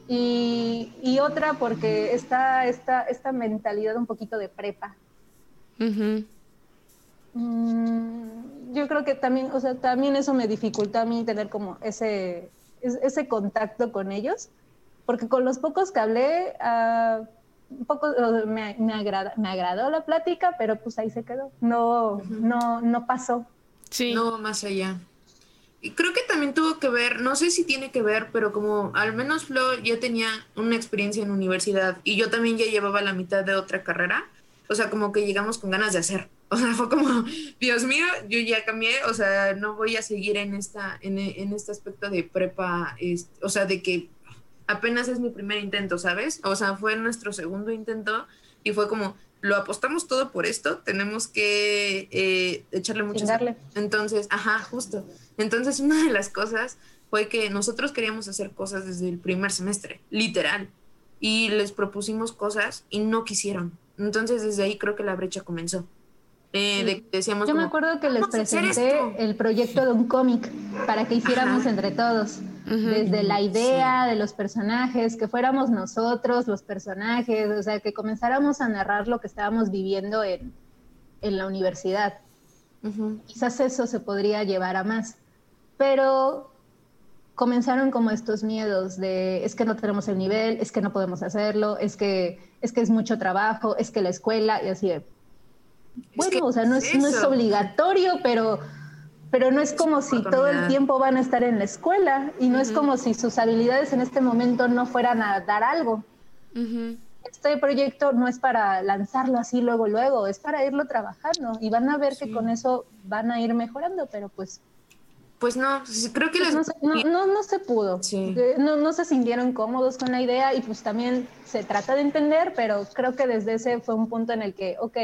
y, y, otra porque está esta, esta mentalidad un poquito de prepa. Mm, yo creo que también, o sea, también eso me dificulta a mí tener como ese, ese contacto con ellos, porque con los pocos que hablé, uh, un poco me, me, agrada, me agradó la plática, pero pues ahí se quedó, no, no, no pasó. Sí. No más allá. Y creo que también tuvo que ver, no sé si tiene que ver, pero como al menos Flo ya tenía una experiencia en universidad y yo también ya llevaba la mitad de otra carrera, o sea, como que llegamos con ganas de hacer. O sea, fue como, Dios mío, yo ya cambié, o sea, no voy a seguir en esta, en, en este aspecto de prepa, este, o sea, de que apenas es mi primer intento, ¿sabes? O sea, fue nuestro segundo intento y fue como, lo apostamos todo por esto, tenemos que eh, echarle mucho. Entonces, ajá, justo. Entonces, una de las cosas fue que nosotros queríamos hacer cosas desde el primer semestre, literal. Y les propusimos cosas y no quisieron. Entonces, desde ahí creo que la brecha comenzó. Eh, decíamos Yo me acuerdo que les presenté el proyecto de un cómic para que hiciéramos entre todos, desde la idea de los personajes, que fuéramos nosotros los personajes, o sea, que comenzáramos a narrar lo que estábamos viviendo en, en la universidad. Quizás eso se podría llevar a más, pero comenzaron como estos miedos de es que no tenemos el nivel, es que no podemos hacerlo, es que es que es mucho trabajo, es que la escuela y así de bueno, o sea, no es, no es obligatorio, pero, pero no es como si todo el tiempo van a estar en la escuela y no es como si sus habilidades en este momento no fueran a dar algo. Este proyecto no es para lanzarlo así luego, luego, es para irlo trabajando y van a ver que con eso van a ir mejorando, pero pues... Pues no, creo que pues no, no, se pudo. Eh, no, no se sintieron cómodos con la idea y pues también se trata de entender, pero creo que desde ese fue un punto en el que, ok,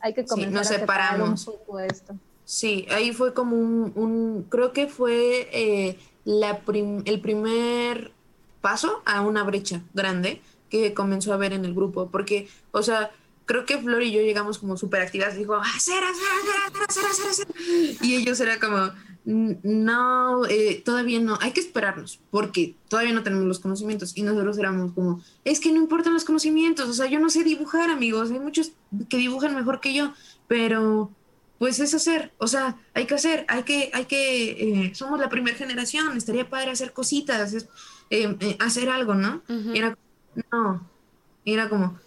hay que comenzar nos separamos. un poco esto. Sí, ahí fue como un, creo que fue eh, la el primer paso a una brecha grande que comenzó a ver en el grupo, porque, o sea, creo que Flor y yo llegamos como súper activas, dijo, hacer, hacer, hacer, hacer, y ellos era como, no, eh, todavía no, hay que esperarnos, porque todavía no tenemos los conocimientos. Y nosotros éramos como, es que no importan los conocimientos, o sea, yo no sé dibujar, amigos, hay muchos que dibujan mejor que yo, pero pues es hacer, o sea, hay que hacer, hay que, hay que, eh, somos la primera generación, estaría padre hacer cositas, eh, hacer algo, ¿no? y era, no, era como,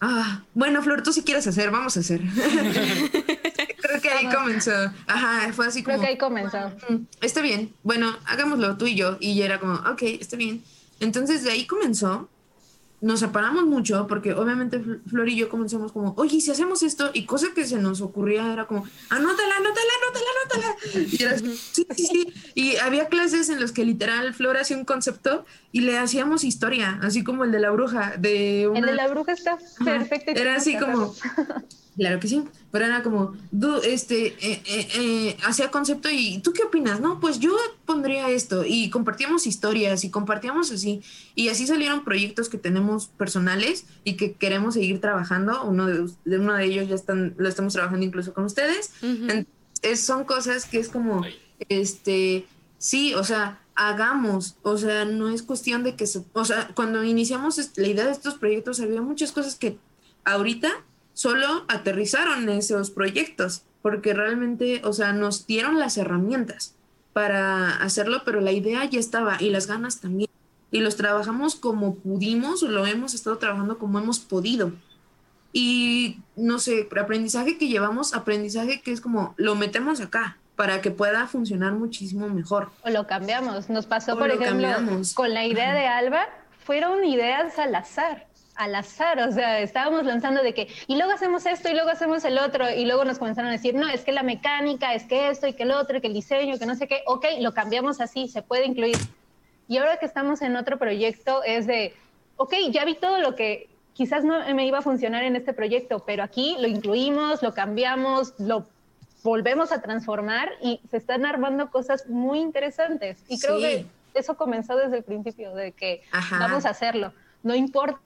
ah, bueno, Flor, tú si quieres hacer, vamos a hacer. Creo que ahí comenzó. Ajá, fue así como. Creo que ahí comenzó. Mm, está bien, bueno, hagámoslo tú y yo. Y era como, ok, está bien. Entonces de ahí comenzó. Nos separamos mucho porque obviamente Flor y yo comenzamos como, oye, si hacemos esto, y cosa que se nos ocurría era como, anótala, anótala, anótala, anótala. Y era, sí, sí, sí. Y había clases en las que literal Flor hacía un concepto y le hacíamos historia, así como el de la bruja. De El de la bruja está perfecto. Era así como, Claro que sí, pero era como, este, eh, eh, eh, hacía concepto y ¿tú qué opinas? No, pues yo pondría esto y compartíamos historias y compartíamos así y así salieron proyectos que tenemos personales y que queremos seguir trabajando. Uno de, uno de ellos ya están, lo estamos trabajando incluso con ustedes. son cosas que es como, este, sí, o sea, hagamos, o sea, no es cuestión de que, se, o sea, cuando iniciamos la idea de estos proyectos había muchas cosas que ahorita solo aterrizaron esos proyectos, porque realmente, o sea, nos dieron las herramientas para hacerlo, pero la idea ya estaba y las ganas también. Y los trabajamos como pudimos, o lo hemos estado trabajando como hemos podido. Y no sé, aprendizaje que llevamos, aprendizaje que es como lo metemos acá para que pueda funcionar muchísimo mejor. O lo cambiamos. Nos pasó, por ejemplo, con la idea de Alba, fueron ideas al azar al azar, o sea, estábamos lanzando de que, y luego hacemos esto y luego hacemos el otro, y luego nos comenzaron a decir, no, es que la mecánica, es que esto y que el otro, y que el diseño, que no sé qué, ok, lo cambiamos así, se puede incluir. Y ahora que estamos en otro proyecto es de, ok, ya vi todo lo que quizás no me iba a funcionar en este proyecto, pero aquí lo incluimos, lo cambiamos, lo volvemos a transformar y se están armando cosas muy interesantes. Y creo que eso comenzó desde el principio, de que vamos a hacerlo. No importa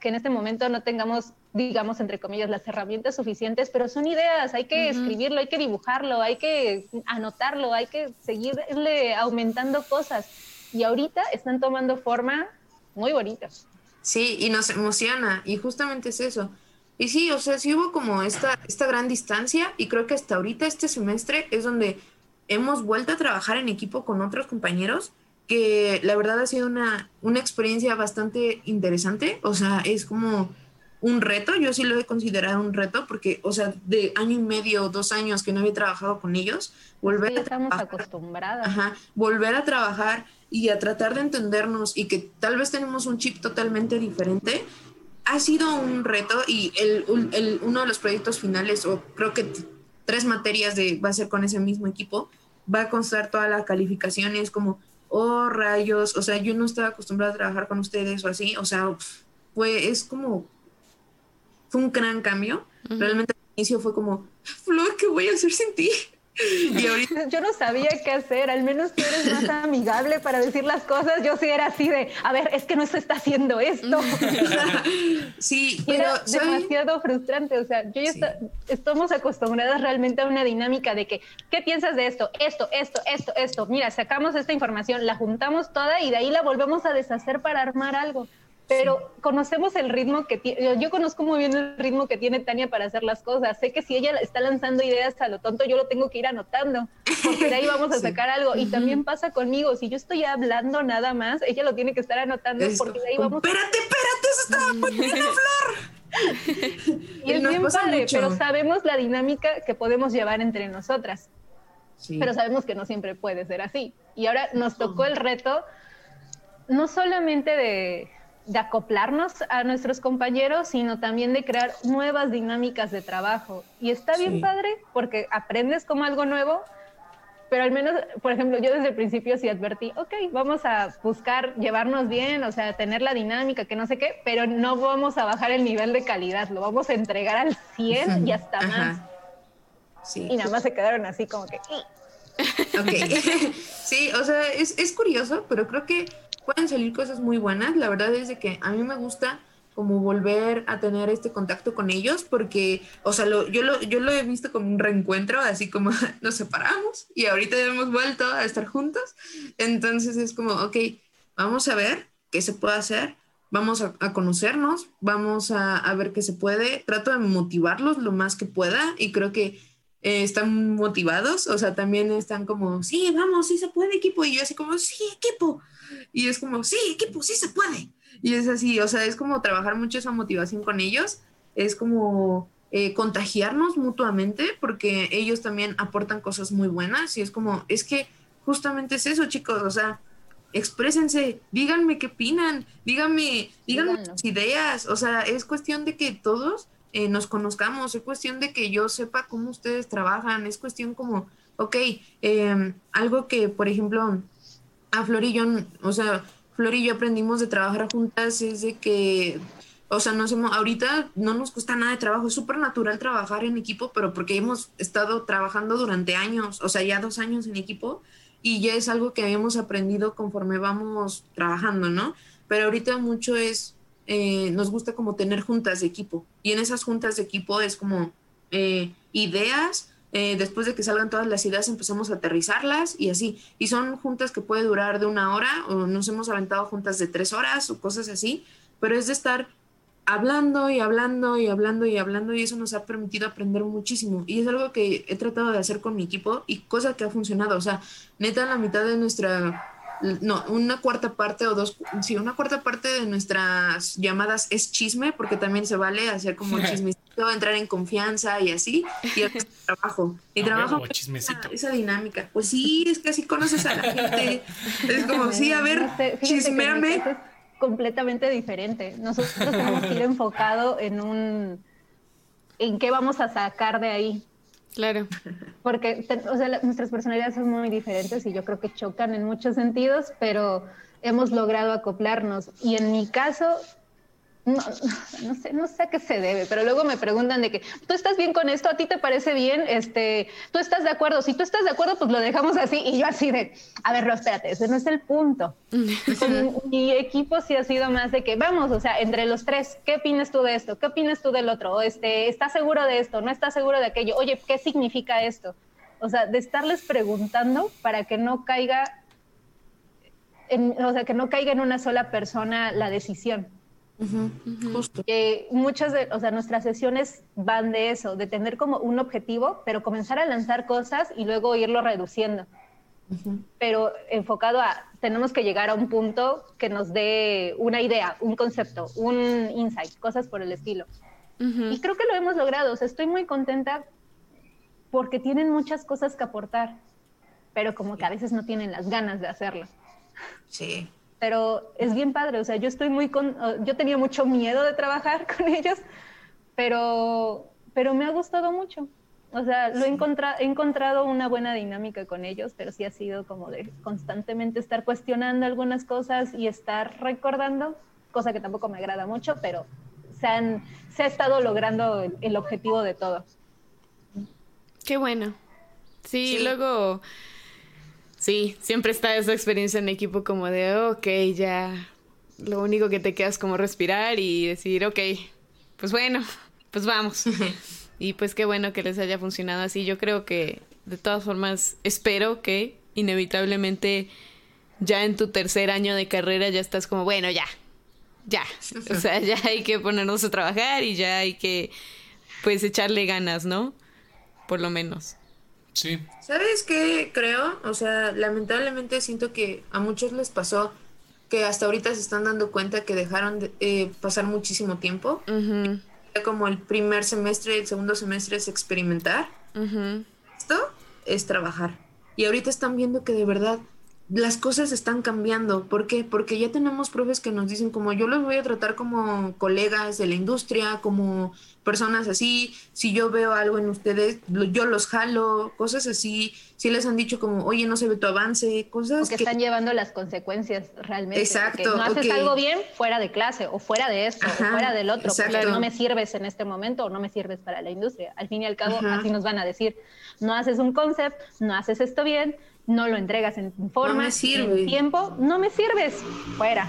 que en este momento no tengamos, digamos, entre comillas, las herramientas suficientes, pero son ideas, hay que escribirlo, hay que dibujarlo, hay que anotarlo, hay que seguirle aumentando cosas. Y ahorita están tomando forma muy bonitas. Sí, y nos emociona, y justamente es eso. Y sí, o sea, sí hubo como esta, esta gran distancia, y creo que hasta ahorita este semestre es donde hemos vuelto a trabajar en equipo con otros compañeros que la verdad ha sido una, una experiencia bastante interesante, o sea, es como un reto, yo sí lo he considerado un reto, porque, o sea, de año y medio, dos años que no había trabajado con ellos, volver a estamos acostumbradas. Ajá, volver a trabajar y a tratar de entendernos y que tal vez tenemos un chip totalmente diferente, ha sido un reto y el, el, uno de los proyectos finales, o creo que tres materias de, va a ser con ese mismo equipo, va a constar toda la calificación y es como oh rayos, o sea, yo no estaba acostumbrada a trabajar con ustedes o así, o sea, fue, es como, fue un gran cambio. Realmente al inicio fue como, Flor, ¿qué voy a hacer sin ti? Y ahorita... Yo no sabía qué hacer, al menos tú eres más amigable para decir las cosas. Yo sí era así de, a ver, es que no se está haciendo esto. sí, pero demasiado frustrante. O sea, yo ya estamos acostumbradas realmente a una dinámica de que, ¿qué piensas de esto? Esto, esto, esto, esto. Mira, sacamos esta información, la juntamos toda y de ahí la volvemos a deshacer para armar algo pero conocemos el ritmo que tiene, yo conozco muy bien el ritmo que tiene Tania para hacer las cosas. Sé que si ella está lanzando ideas a lo tonto, yo lo tengo que ir anotando, porque de ahí vamos a sacar algo. Y también pasa conmigo, si yo estoy hablando nada más, ella lo tiene que estar anotando, porque de ahí vamos. Espérate, espérate, eso estaba poniendo flor. y es bien padre, pero sabemos la dinámica que podemos llevar entre nosotras. Pero sabemos que no siempre puede ser así. Y ahora nos tocó el reto, no solamente de de acoplarnos a nuestros compañeros, sino también de crear nuevas dinámicas de trabajo. Y está bien padre porque aprendes como algo nuevo, pero al menos, por ejemplo, yo desde el principio sí advertí, ok, vamos a buscar llevarnos bien, o sea, tener la dinámica, que no sé qué, pero no vamos a bajar el nivel de calidad, lo vamos a entregar al 100 y hasta más. Y nada más se quedaron así como que... Ok, sí, o sea, es, es curioso, pero creo que pueden salir cosas muy buenas. La verdad es de que a mí me gusta como volver a tener este contacto con ellos porque, o sea, lo, yo, lo, yo lo he visto como un reencuentro, así como nos separamos y ahorita hemos vuelto a estar juntos. Entonces es como, ok, vamos a ver qué se puede hacer, vamos a, conocernos, vamos a, a, ver qué se puede. Trato de motivarlos lo más que pueda y creo que eh, están motivados, o sea, también están como, sí, vamos, sí se puede equipo. Y yo así como, sí, equipo y es como, sí, equipo, sí se puede. Y es así, o sea, es como trabajar mucho esa motivación con ellos, es como eh, contagiarnos mutuamente, porque ellos también aportan cosas muy buenas y es como, es que justamente es eso, chicos, o sea, exprésense, díganme qué opinan, díganme, díganme sus ideas, o sea, es cuestión de que todos eh, nos conozcamos, es cuestión de que yo sepa cómo ustedes trabajan, es cuestión como, ok, em, algo que, por ejemplo, a Flor y yo, o sea, Flor y yo aprendimos de trabajar juntas es de que, o sea, nos hemos, ahorita no nos cuesta nada de trabajo, es súper natural trabajar en equipo, pero porque hemos estado trabajando durante años, o sea, ya dos años en equipo, y ya es algo que habíamos aprendido conforme vamos trabajando, ¿no? Pero ahorita mucho es, eh, nos gusta como tener juntas de equipo, y en esas juntas de equipo es como eh, ideas, eh, después de que salgan todas las ideas empezamos a aterrizarlas y así. Y son juntas que puede durar de una hora o nos hemos aventado juntas de tres horas o cosas así, pero es de estar hablando y hablando y hablando y hablando y eso nos ha permitido aprender muchísimo. Y es algo que he tratado de hacer con mi equipo y cosa que ha funcionado, o sea, neta la mitad de nuestra no, una cuarta parte o dos, sí, una cuarta parte de nuestras llamadas es chisme, porque también se vale hacer como chismecito, entrar en confianza y así, y el trabajo. Y trabajo esa, dinámica. Pues sí, es que así conoces a la gente. Es como, sí, a ver, chismeame. Es completamente diferente. Nosotros tenemos que ir enfocado en un en qué vamos a sacar de ahí. Claro. Porque o sea, nuestras personalidades son muy diferentes y yo creo que chocan en muchos sentidos, pero hemos logrado acoplarnos. Y en mi caso, no, no, sé, no sé a qué se debe, pero luego me preguntan de que, ¿tú estás bien con esto? ¿A ti te parece bien? Este, ¿Tú estás de acuerdo? Si tú estás de acuerdo, pues lo dejamos así. Y yo así de, a ver, espérate, ese no es el punto. mi equipo sí ha sido más de que, vamos, o sea, entre los tres, ¿qué opinas tú de esto? ¿Qué opinas tú del otro? Este, ¿Estás seguro de esto? ¿No estás seguro de aquello? Oye, ¿qué significa esto? O sea, de estarles preguntando para que no caiga, o sea, que no caiga en una sola persona la decisión. Que muchas de, o sea, nuestras sesiones van de eso, de tener como un objetivo, pero comenzar a lanzar cosas y luego irlo reduciendo. Pero enfocado a, tenemos que llegar a un punto que nos dé una idea, un concepto, un insight, cosas por el estilo. Y creo que lo hemos logrado, o sea, estoy muy contenta porque tienen muchas cosas que aportar, pero como que a veces no tienen las ganas de hacerlo. Sí pero es bien padre, o sea, yo estoy muy con, yo tenía mucho miedo de trabajar con ellos, pero, pero me ha gustado mucho. O sea, lo he, encontrado, he encontrado una buena dinámica con ellos, pero sí ha sido como de constantemente estar cuestionando algunas cosas y estar recordando, cosa que tampoco me agrada mucho, pero se, han, se ha estado logrando el, objetivo de todo. Qué bueno. sí. luego Sí, siempre está esa experiencia en equipo como de, ok, ya, lo único que te queda es como respirar y decir, ok, pues bueno, pues vamos. y pues qué bueno que les haya funcionado así. Yo creo que, de todas formas, espero que inevitablemente ya en tu tercer año de carrera ya estás como, bueno, ya, ya. O sea, ya hay que ponernos a trabajar y ya hay que, pues, echarle ganas, ¿no? Por lo menos. Sí. ¿Sabes qué creo? O sea, lamentablemente siento que a muchos les pasó que hasta ahorita se están dando cuenta que dejaron de eh, pasar muchísimo tiempo. Como el primer semestre, el segundo semestre es experimentar. Esto es trabajar. Y ahorita están viendo que de verdad las cosas están cambiando. ¿Por qué? Porque ya tenemos profes que nos dicen como yo los voy a tratar como colegas de la industria, como personas así. Si yo veo algo en ustedes, yo los jalo, cosas así. Si les han dicho como, oye, no se ve tu avance, cosas que, están llevando las consecuencias realmente. Exacto. no haces algo bien fuera de clase o fuera de esto o fuera del otro, porque no me sirves en este momento o no me sirves para la industria. Al fin y al cabo, así nos van a decir, no haces un concept, no haces esto bien, no lo entregas en forma, en tiempo, no me sirves, fuera.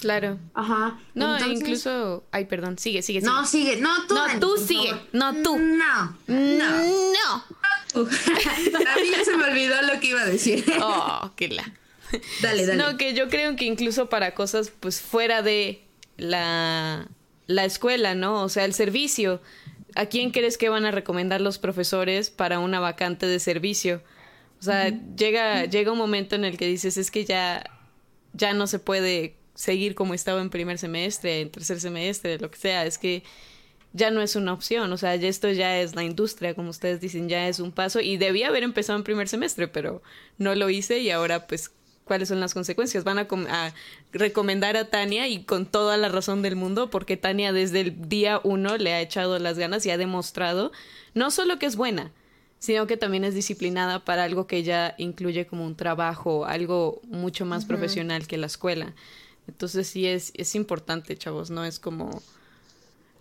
Claro. Ajá. No, incluso. Ay, perdón, sigue, sigue, sigue. No, sigue. No, tú. No, tú sigue. No, tú. No. No. No. a mí ya se me olvidó lo que iba a decir. Oh, qué la. Dale, dale. No, que yo creo que incluso para cosas, pues, fuera de la, la escuela, ¿no? O sea, el servicio. ¿A quién crees que van a recomendar los profesores para una vacante de servicio? O sea, llega, llega un momento en el que dices, es que ya, ya no se puede seguir como estaba en primer semestre, en tercer semestre, lo que sea, es que ya no es una opción, o sea, ya esto ya es la industria, como ustedes dicen, ya es un paso y debía haber empezado en primer semestre, pero no lo hice y ahora pues cuáles son las consecuencias. Van a, a, recomendar a Tania y con toda la razón del mundo, porque Tania desde el día uno le ha echado las ganas y ha demostrado no solo que es buena, sino que también es disciplinada para algo que ella incluye como un trabajo, algo mucho más profesional que la escuela. Entonces sí es, es importante, chavos, no es como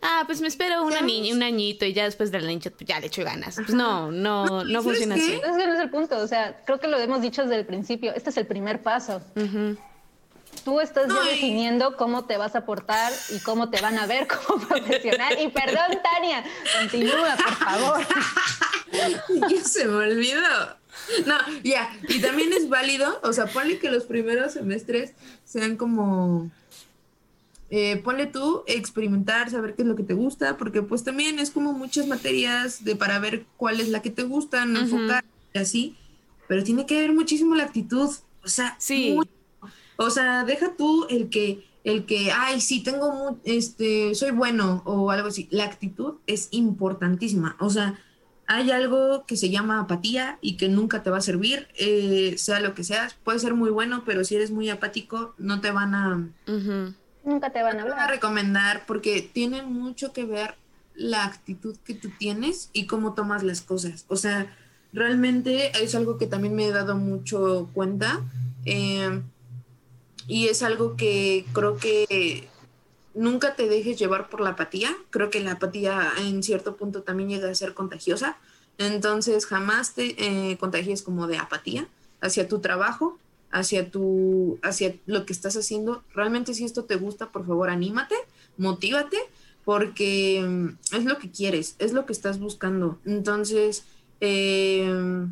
ah, pues me espero una niña, un añito y ya después del año pues ya le echo ganas. Pues no, no, no, funciona así. Ese no es el punto, o sea, creo que lo hemos dicho desde el principio, este es el primer paso. Tú estás ya definiendo cómo te vas a portar y cómo te van a ver como profesional. Y perdón, Tania, continúa, por favor. ya se me olvidó. No, ya, y también es válido, o sea, ponle que los primeros semestres sean como, eh, ponle tú, experimentar, saber qué es lo que te gusta, porque pues también es como muchas materias de para ver cuál es la que te gusta, no enfocar y así, pero tiene que ver muchísimo la actitud, o sea, sí. O sea, deja tú el que el que, ay, sí, tengo, este, soy bueno o algo así. La actitud es importantísima. O sea, hay algo que se llama apatía y que nunca te va a servir, eh, sea lo que seas. Puede ser muy bueno, pero si eres muy apático, no te van a... Nunca te van a hablar. a recomendar porque tiene mucho que ver la actitud que tú tienes y cómo tomas las cosas. O sea, realmente es algo que también me he dado mucho cuenta eh, y es algo que creo que nunca te dejes llevar por la apatía. Creo que la apatía en cierto punto también llega a ser contagiosa. Entonces jamás te eh, contagies como de apatía hacia tu trabajo, hacia tu, hacia lo que estás haciendo. Realmente si esto te gusta, por favor, anímate, motívate, porque mm, es lo que quieres, es lo que estás buscando. Entonces, eh,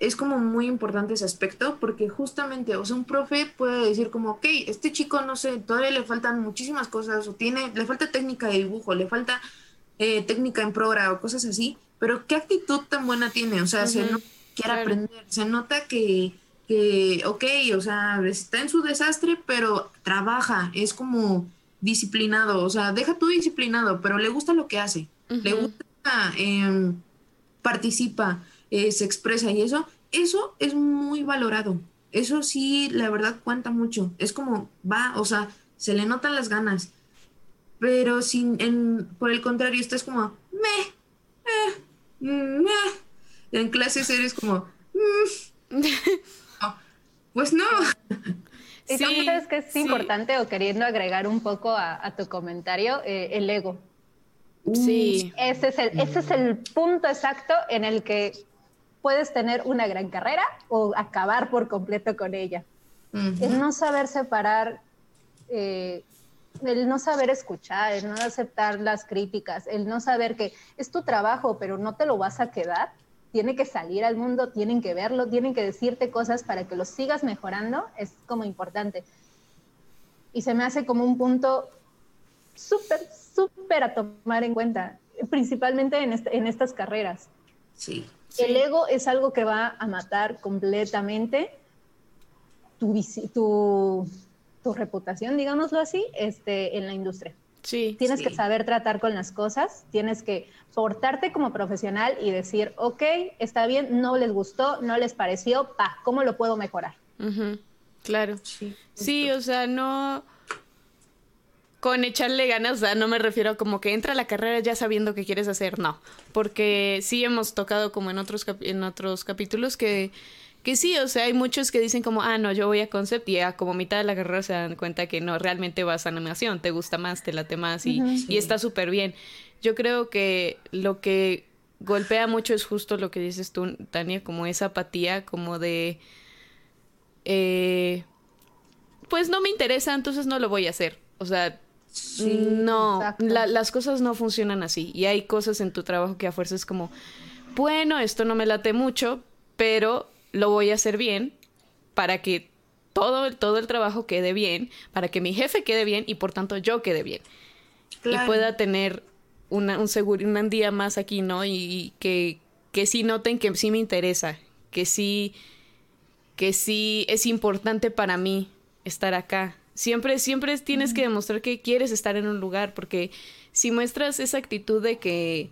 es como muy importante ese aspecto porque justamente, o sea, un profe puede decir como, ok, este chico, no sé, todavía le faltan muchísimas cosas o tiene, le falta técnica de dibujo, le falta eh, técnica en programa o cosas así, pero qué actitud tan buena tiene, o sea, se nota que quiere aprender, se nota que, que, ok, o sea, está en su desastre, pero trabaja, es como disciplinado, o sea, deja tú disciplinado, pero le gusta lo que hace, le gusta, eh, participa eh, se expresa y eso, eso es muy valorado. Eso sí, la verdad cuenta mucho. Es como va, o sea, se le notan las ganas. Pero sin, en, por el contrario, estás como me, eh, me. En clases eres como mm". pues no. ¿Y sí, sabes que es importante o queriendo agregar un poco a, tu comentario? Eh, el ego. Sí. Ese es, el, ese es el punto exacto en el que puedes tener una gran carrera o acabar por completo con ella. El no saber separar, eh, el no saber escuchar, el no aceptar las críticas, el no saber que es tu trabajo, pero no te lo vas a quedar, tiene que salir al mundo, tienen que verlo, tienen que decirte cosas para que lo sigas mejorando, es como importante. Y se me hace como un punto súper, súper a tomar en cuenta, principalmente en, en estas carreras. Sí. El ego es algo que va a matar completamente tu, tu, tu reputación, digámoslo así, este, en la industria. Sí, tienes que saber tratar con las cosas, tienes que portarte como profesional y decir, ok, está bien, no les gustó, no les pareció, pa, ¿cómo lo puedo mejorar? Claro. Sí, sí, o sea, no con echarle ganas, o sea, no me refiero como que entra a la carrera ya sabiendo qué quieres hacer, no, porque sí hemos tocado como en otros, en otros capítulos que, que sí, o sea, hay muchos que dicen como, ah, no, yo voy a concept y a como mitad de la carrera se dan cuenta que no, realmente vas a animación, te gusta más, te late más y, y está súper bien. Yo creo que lo que golpea mucho es justo lo que dices tú, Tania, como esa apatía, como de... Eh, pues no me interesa, entonces no lo voy a hacer. O sea, no, las cosas no funcionan así. Y hay cosas en tu trabajo que a fuerza es como, bueno, esto no me late mucho, pero lo voy a hacer bien para que todo, todo el trabajo quede bien, para que mi jefe quede bien y por tanto yo quede bien. Y pueda tener una, un seguro, un día más aquí, ¿no? Y, que, que sí noten que sí me interesa, que sí, que sí es importante para mí estar acá Siempre, siempre tienes que demostrar que quieres estar en un lugar, porque si muestras esa actitud de que,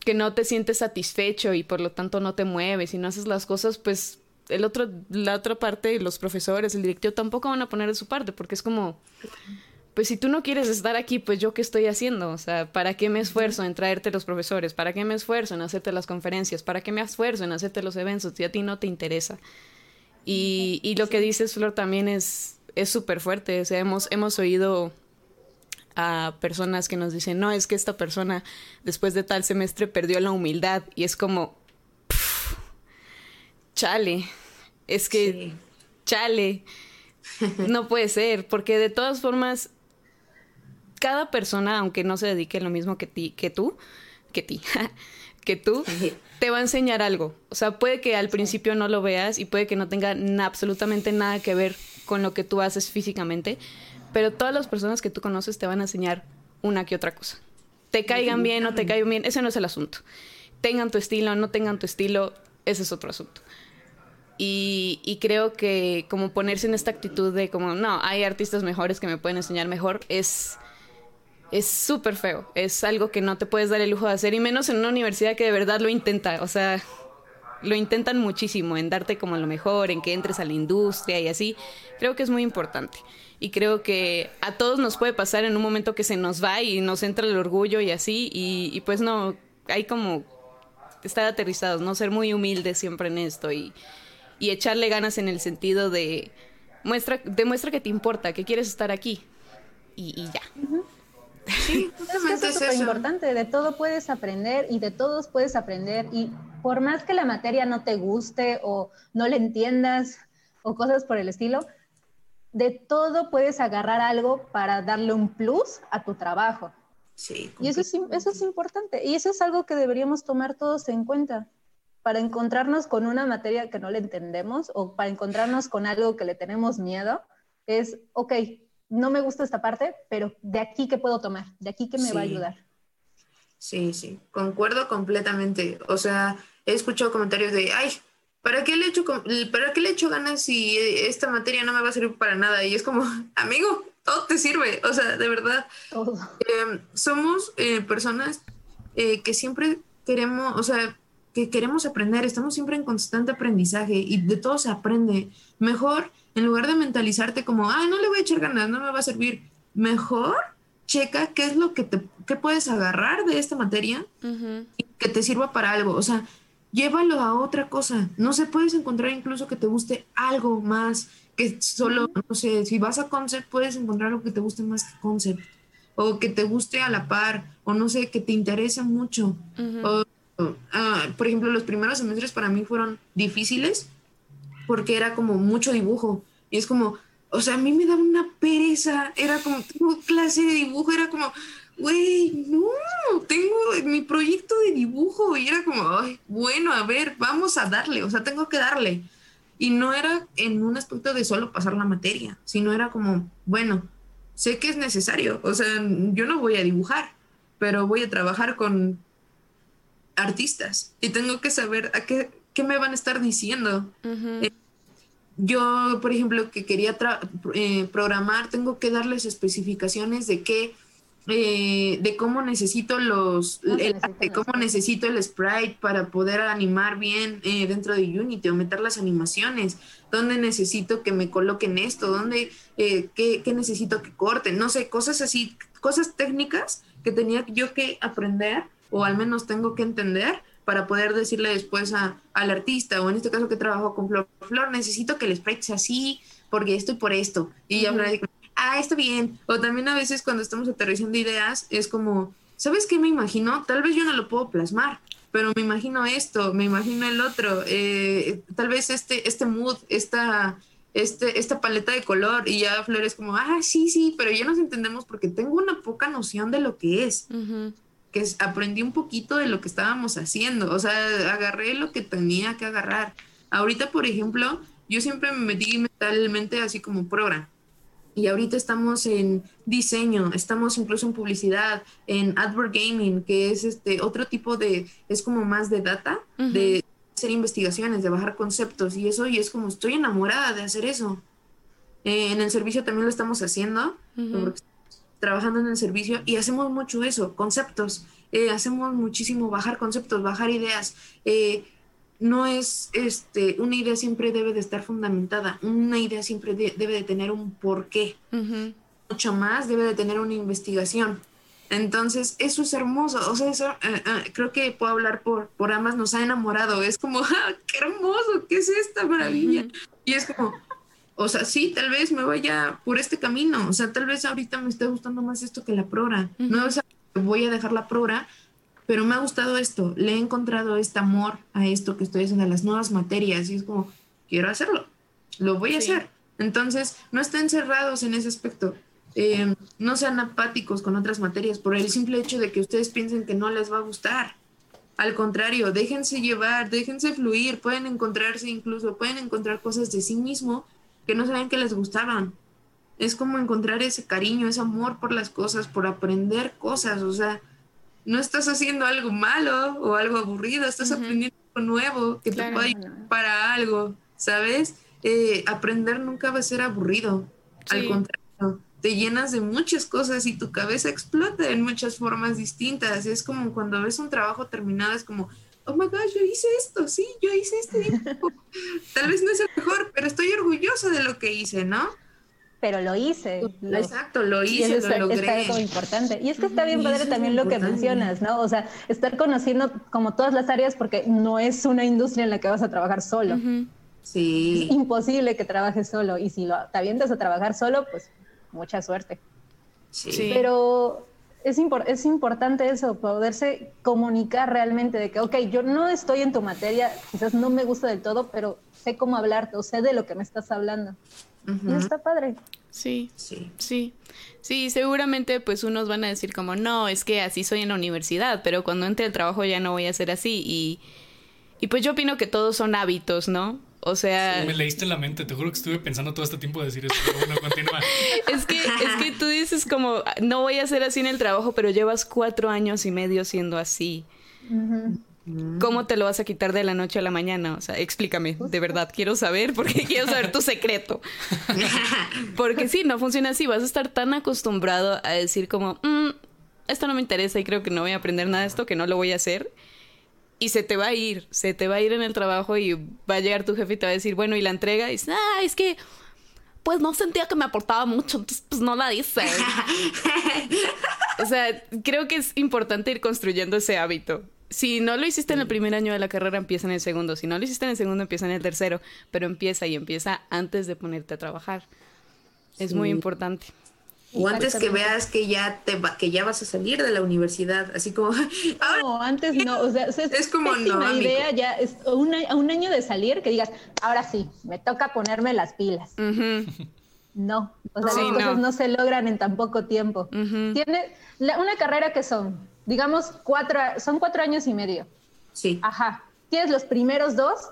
que no te sientes satisfecho y por lo tanto no te mueves y no haces las cosas, pues el otro, la otra parte, los profesores, el directivo tampoco van a poner de su parte, porque es como, pues si tú no quieres estar aquí, pues yo qué estoy haciendo, o sea, ¿para qué me esfuerzo en traerte los profesores? ¿Para qué me esfuerzo en hacerte las conferencias? ¿Para qué me esfuerzo en hacerte los eventos si a ti no te interesa? Y, y lo que dices, Flor, también es, es súper fuerte. O sea, hemos, hemos oído a personas que nos dicen, no, es que esta persona después de tal semestre perdió la humildad y es como, chale, es que, chale, no puede ser, porque de todas formas, cada persona, aunque no se dedique a lo mismo que, ti, que tú, que ti, que tú, te va a enseñar algo. O sea, puede que al principio no lo veas y puede que no tenga absolutamente nada que ver con lo que tú haces físicamente, pero todas las personas que tú conoces te van a enseñar una que otra cosa. Te caigan bien o te caigan bien, ese no es el asunto. Tengan tu estilo o no tengan tu estilo, ese es otro asunto. Y, creo que como ponerse en esta actitud de como, no, hay artistas mejores que me pueden enseñar mejor, es es súper feo. Es algo que no te puedes dar el lujo de hacer, y menos en una universidad que de verdad lo intenta. O sea, lo intentan muchísimo en darte como lo mejor, en que entres a la industria y así. Creo que es muy importante. Y creo que a todos nos puede pasar en un momento que se nos va y nos entra el orgullo y así. Y, pues no, hay como estar aterrizados, no ser muy humildes siempre en esto y, y echarle ganas en el sentido de muestra, demuestra que te importa, que quieres estar aquí. y, ya. Sí, es es súper importante, de todo puedes aprender y de todos puedes aprender y por más que la materia no te guste o no le entiendas o cosas por el estilo, de todo puedes agarrar algo para darle un plus a tu trabajo. Sí. Y eso es, eso es importante y eso es algo que deberíamos tomar todos en cuenta para encontrarnos con una materia que no le entendemos o para encontrarnos con algo que le tenemos miedo, es, ok, no me gusta esta parte, pero de aquí que puedo tomar, de aquí que me va a ayudar. Sí, sí, concuerdo completamente. O sea, he escuchado comentarios de, ay, ¿para qué le echo, ¿para qué le echo ganas si esta materia no me va a servir para nada? Y es como, amigo, todo te sirve. O sea, de verdad. Em, somos eh, personas eh, que siempre queremos, o sea, que queremos aprender, estamos siempre en constante aprendizaje y de todo se aprende. Mejor en lugar de mentalizarte como, ah, no le voy a echar ganas, no me va a servir, mejor checa qué es lo que te qué puedes agarrar de esta materia y que te sirva para algo. O sea, llévalo a otra cosa. No se puedes encontrar incluso que te guste algo más que solo, no sé, si vas a concept, puedes encontrar algo que te guste más que concept. O que te guste a la par, o no sé, que te interese mucho. o, ah, por ejemplo, los primeros semestres para mí fueron difíciles porque era como mucho dibujo. Y es como, o sea, a mí me daba una pereza. Era como, tengo clase de dibujo, era como, güey, no, tengo mi proyecto de dibujo. Y era como, ay, bueno, a ver, vamos a darle, o sea, tengo que darle. Y no era en un aspecto de solo pasar la materia, sino era como, bueno, sé que es necesario, o sea, yo no voy a dibujar, pero voy a trabajar con artistas y tengo que saber a qué, qué me van a estar diciendo. Eh, yo, por ejemplo, que quería eh, programar, tengo que darles especificaciones de qué, eh, de cómo necesito los, el, cómo necesito el sprite para poder animar bien dentro de Unity o meter las animaciones, dónde necesito que me coloquen esto, dónde, qué, qué necesito que corten, no sé, cosas así, cosas técnicas que tenía yo que aprender o al menos tengo que entender para poder decirle después a, al artista, o en este caso que trabajo con Flor, Flor, necesito que el sprite sea así, porque esto y por esto. Y ya -huh. Ah, está bien. O también a veces cuando estamos aterrizando ideas, es como, ¿sabes qué me imagino? Tal vez yo no lo puedo plasmar, pero me imagino esto, me imagino el otro, eh, tal vez este, este mood, esta, este, esta paleta de color, y ya Flor es como, ah, sí, sí, pero ya nos entendemos porque tengo una poca noción de lo que es que aprendí un poquito de lo que estábamos haciendo, o sea, agarré lo que tenía que agarrar. Ahorita, por ejemplo, yo siempre me metí mentalmente así como programa. Y ahorita estamos en diseño, estamos incluso en publicidad, en advert gaming, que es este otro tipo de, es como más de data, de hacer investigaciones, de bajar conceptos y eso, y es como estoy enamorada de hacer eso. Eh, en el servicio también lo estamos haciendo, trabajando en el servicio y hacemos mucho eso, conceptos, eh, hacemos muchísimo bajar conceptos, bajar ideas. Eh, no es, este, una idea siempre debe de estar fundamentada, una idea siempre debe de tener un porqué. Mucho más debe de tener una investigación. Entonces, eso es hermoso. O sea, eso eh, creo que puedo hablar por, por ambas, nos ha enamorado. Es como, ¡ah, qué hermoso! ¿Qué es esta maravilla? Y es como, o sea, sí, tal vez me vaya por este camino. O sea, tal vez ahorita me esté gustando más esto que la prora. No voy a dejar la prora, pero me ha gustado esto. Le he encontrado este amor a esto que estoy haciendo, a las nuevas materias. Y es como, quiero hacerlo. Lo voy a hacer. Entonces, no estén cerrados en ese aspecto. Eh, no sean apáticos con otras materias por el simple hecho de que ustedes piensen que no les va a gustar. Al contrario, déjense llevar, déjense fluir, pueden encontrarse incluso, pueden encontrar cosas de sí mismo que no sabían que les gustaban. Es como encontrar ese cariño, ese amor por las cosas, por aprender cosas. O sea, no estás haciendo algo malo o algo aburrido, estás aprendiendo algo nuevo que te puede ayudar para algo, ¿sabes? Eh, aprender nunca va a ser aburrido. Al contrario, te llenas de muchas cosas y tu cabeza explota en muchas formas distintas. Es como cuando ves un trabajo terminado, es como, oh my gosh, yo hice esto, sí, yo hice este dibujo. Tal vez no es el mejor, pero estoy orgullosa de lo que hice, ¿no? Pero lo hice. Exacto, lo hice, lo logré. Es algo importante. Y es que está bien padre también lo que mencionas, ¿no? O sea, estar conociendo como todas las áreas porque no es una industria en la que vas a trabajar solo. Sí. Es imposible que trabajes solo. Y si lo, te avientas a trabajar solo, pues mucha suerte. Sí. Pero es, es importante eso, poderse comunicar realmente de que, ok, yo no estoy en tu materia, quizás no me gusta del todo, pero sé cómo hablarte o sé de lo que me estás hablando. Y está padre. Sí, sí, sí. Sí, seguramente pues unos van a decir como, no, es que así soy en la universidad, pero cuando entre el trabajo ya no voy a ser así. Y, y pues yo opino que todos son hábitos, ¿no? O sea. me leíste en la mente, te juro que estuve pensando todo este tiempo de decir eso, pero bueno, continúa. es, que, es que tú dices como, no voy a ser así en el trabajo, pero llevas cuatro años y medio siendo así. ¿Cómo te lo vas a quitar de la noche a la mañana? O sea, explícame, de verdad, quiero saber, porque quiero saber tu secreto. porque sí, no funciona así, vas a estar tan acostumbrado a decir como, mm, esto no me interesa y creo que no voy a aprender nada de esto, que no lo voy a hacer y se te va a ir, se te va a ir en el trabajo y va a llegar tu jefe y te va a decir, bueno, y la entrega, y dices, ah, es que, pues no sentía que me aportaba mucho, entonces pues no la dice. o sea, creo que es importante ir construyendo ese hábito. Si no lo hiciste en el primer año de la carrera, empieza en el segundo. Si no lo hiciste en el segundo, empieza en el tercero. Pero empieza y empieza antes de ponerte a trabajar. Es muy importante. O antes que veas que ya te que ya vas a salir de la universidad, así como No, antes no, o sea, es, como una idea ya es un, un año de salir que digas, ahora sí, me toca ponerme las pilas. No, o sea, las cosas no. se logran en tan poco tiempo. Tiene una carrera que son, digamos, cuatro, son cuatro años y medio. Sí. Ajá. Tienes los primeros dos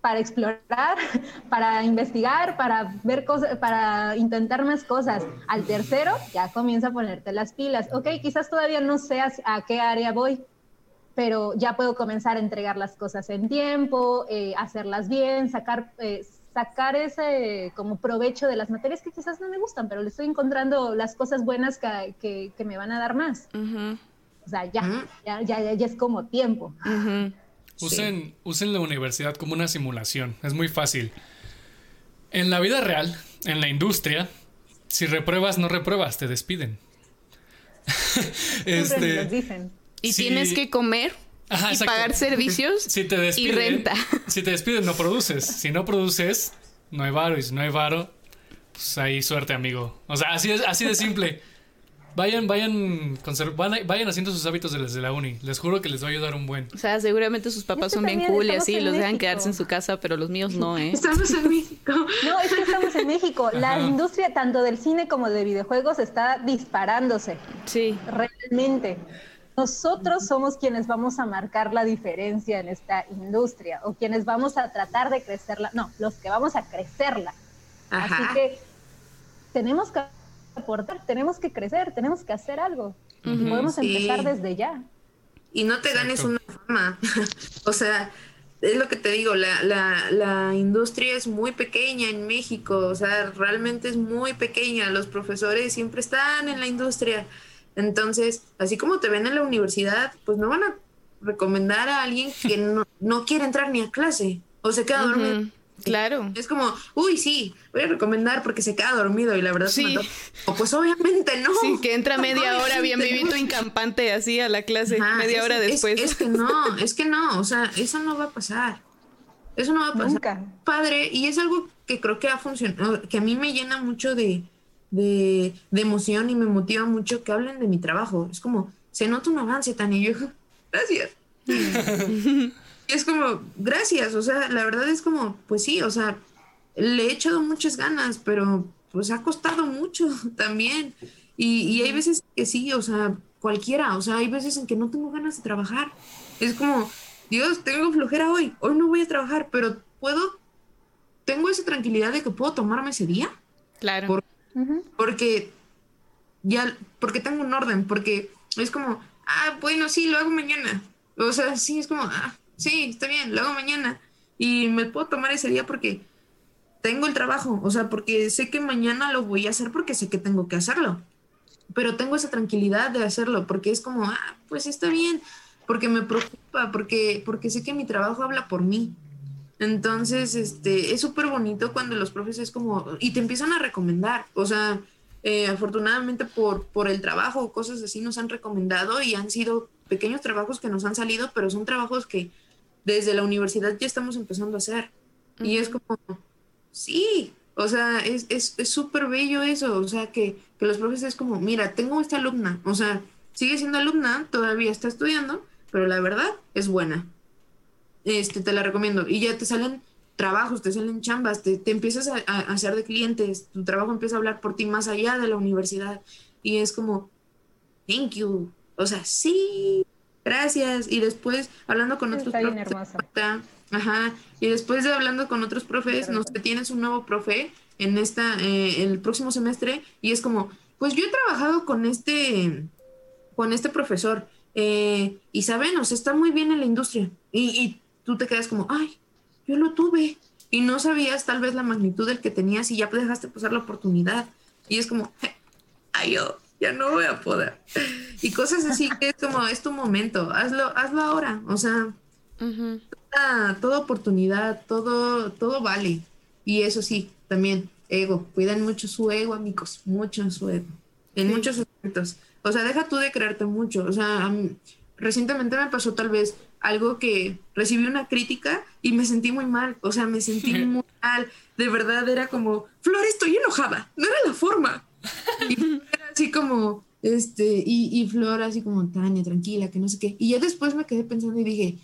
para explorar, para investigar, para ver cosas, para intentar más cosas. Al tercero ya comienza a ponerte las pilas. Ok, quizás todavía no sé a qué área voy, pero ya puedo comenzar a entregar las cosas en tiempo, eh, hacerlas bien, sacar, eh, sacar ese como provecho de las materias que quizás no me gustan, pero le estoy encontrando las cosas buenas que, que, me van a dar más. O sea, ya, ya, ya, ya, es como tiempo. Usen, usen la universidad como una simulación, es muy fácil. En la vida real, en la industria, si repruebas, no repruebas, te despiden. este, dicen. Y tienes que comer y pagar servicios si te despiden, y renta. Si te despiden, no produces. Si no produces, no hay varo. Y si no hay varo, pues ahí suerte, amigo. O sea, así, es, así de simple. Vayan, vayan, vayan haciendo sus hábitos desde la uni. Les juro que les va a ayudar un buen. O sea, seguramente sus papás son bien cool y así, los dejan quedarse en su casa, pero los míos no, ¿eh? Estamos en México. No, es que estamos en México. La industria tanto del cine como de videojuegos está disparándose. Sí. Realmente. Nosotros somos quienes vamos a marcar la diferencia en esta industria o quienes vamos a tratar de crecerla. No, los que vamos a crecerla. Así que tenemos que aportar, tenemos que crecer, tenemos que hacer algo. y podemos empezar desde ya. Y no te ganes una fama. o sea, es lo que te digo, la, la, la, industria es muy pequeña en México, o sea, realmente es muy pequeña. Los profesores siempre están en la industria. Entonces, así como te ven en la universidad, pues no van a recomendar a alguien que no, no quiere entrar ni a clase o se queda dormido. Claro. Es como, uy, sí, voy a recomendar porque se queda dormido y la verdad sí. o pues obviamente no. Sí, que entra media hora bien vivito incampante así a la clase, media hora después. Es, que no, es que no, o sea, eso no va a pasar. Eso no va a pasar. Nunca. Padre, y es algo que creo que ha funcionado, que a mí me llena mucho de, de, de emoción y me motiva mucho que hablen de mi trabajo. Es como, se nota un avance, Tania, y yo, gracias. Y es como, gracias, o sea, la verdad es como, pues sí, o sea, le he echado muchas ganas, pero pues ha costado mucho también. Y, y hay veces que sí, o sea, cualquiera, o sea, hay veces en que no tengo ganas de trabajar. Es como, Dios, tengo flojera hoy, hoy no voy a trabajar, pero puedo, tengo esa tranquilidad de que puedo tomarme ese día. Claro. Porque ya, porque tengo un orden, porque es como, ah, bueno, sí, lo hago mañana. O sea, sí, es como, ah, sí, está bien, lo hago mañana. Y me puedo tomar ese día porque tengo el trabajo, o sea, porque sé que mañana lo voy a hacer porque sé que tengo que hacerlo. Pero tengo esa tranquilidad de hacerlo porque es como, ah, pues está bien, porque me preocupa, porque, porque sé que mi trabajo habla por mí. Entonces, este, es súper bonito cuando los profes es como, y te empiezan a recomendar, o sea, eh, afortunadamente por, por el trabajo, cosas así nos han recomendado y han sido pequeños trabajos que nos han salido, pero son trabajos que desde la universidad ya estamos empezando a hacer. Y es como, sí, O sea, es súper es, bello eso. O sea, que, que los profes es como, mira, tengo esta alumna. O sea, sigue siendo alumna, todavía está estudiando, pero la verdad es buena. Este, te la recomiendo. Y ya te salen trabajos, te salen chambas, te, te empiezas a, a, hacer de clientes, tu trabajo empieza a hablar por ti más allá de la universidad. Y es como, thank you. O sea, sí, gracias. Y después, hablando con otros profes, ajá, y después de hablando con otros profes, nos tienes un nuevo profe en esta, eh, el próximo semestre, y es como, pues yo he trabajado con este, con este profesor, eh, y saben, o sea, está muy bien en la industria. Y, y tú te quedas como, ay, yo lo tuve y no sabías tal vez la magnitud del que tenías y ya dejaste pasar la oportunidad. Y es como, ay, yo ya no voy a poder. Y cosas así que es como, es tu momento, hazlo, hazlo ahora. O sea, toda, oportunidad, todo, todo vale. Y eso sí, también, ego, cuidan mucho su ego, amigos, mucho su ego, en muchos aspectos. O sea, deja tú de creerte mucho. O sea, recientemente me pasó tal vez algo que recibí una crítica y me sentí muy mal, o sea, me sentí muy mal, de verdad era como, Flor, estoy enojada, no era la forma. Y era así como, este, y, y Flor así como, Tania, tranquila, que no sé qué. Y ya después me quedé pensando y dije,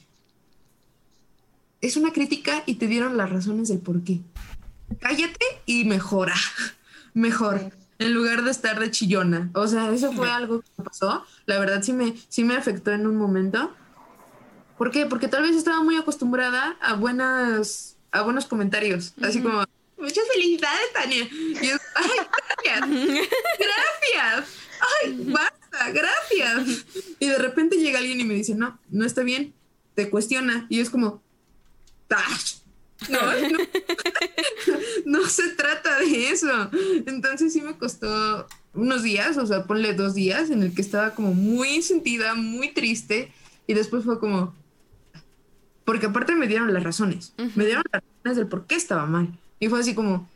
es una crítica y te dieron las razones del por qué. Cállate y mejora, mejor. En lugar de estar de chillona. O sea, eso fue algo que pasó. La verdad sí me, sí me afectó en un momento ¿Por qué? Porque tal vez estaba muy acostumbrada a buenas, a buenos comentarios, así como, muchas felicidades, Tania. Y yo, ay, gracias, gracias, ay, basta, gracias. Y de repente llega alguien y me dice, no, no está bien, te cuestiona. Y es como, No, no, no, se trata de eso. Entonces sí me costó unos días, o sea, ponle dos días en el que estaba como muy sentida, muy triste y después fue como, porque aparte me dieron las razones. Me dieron las razones del por qué estaba mal. Y fue así como,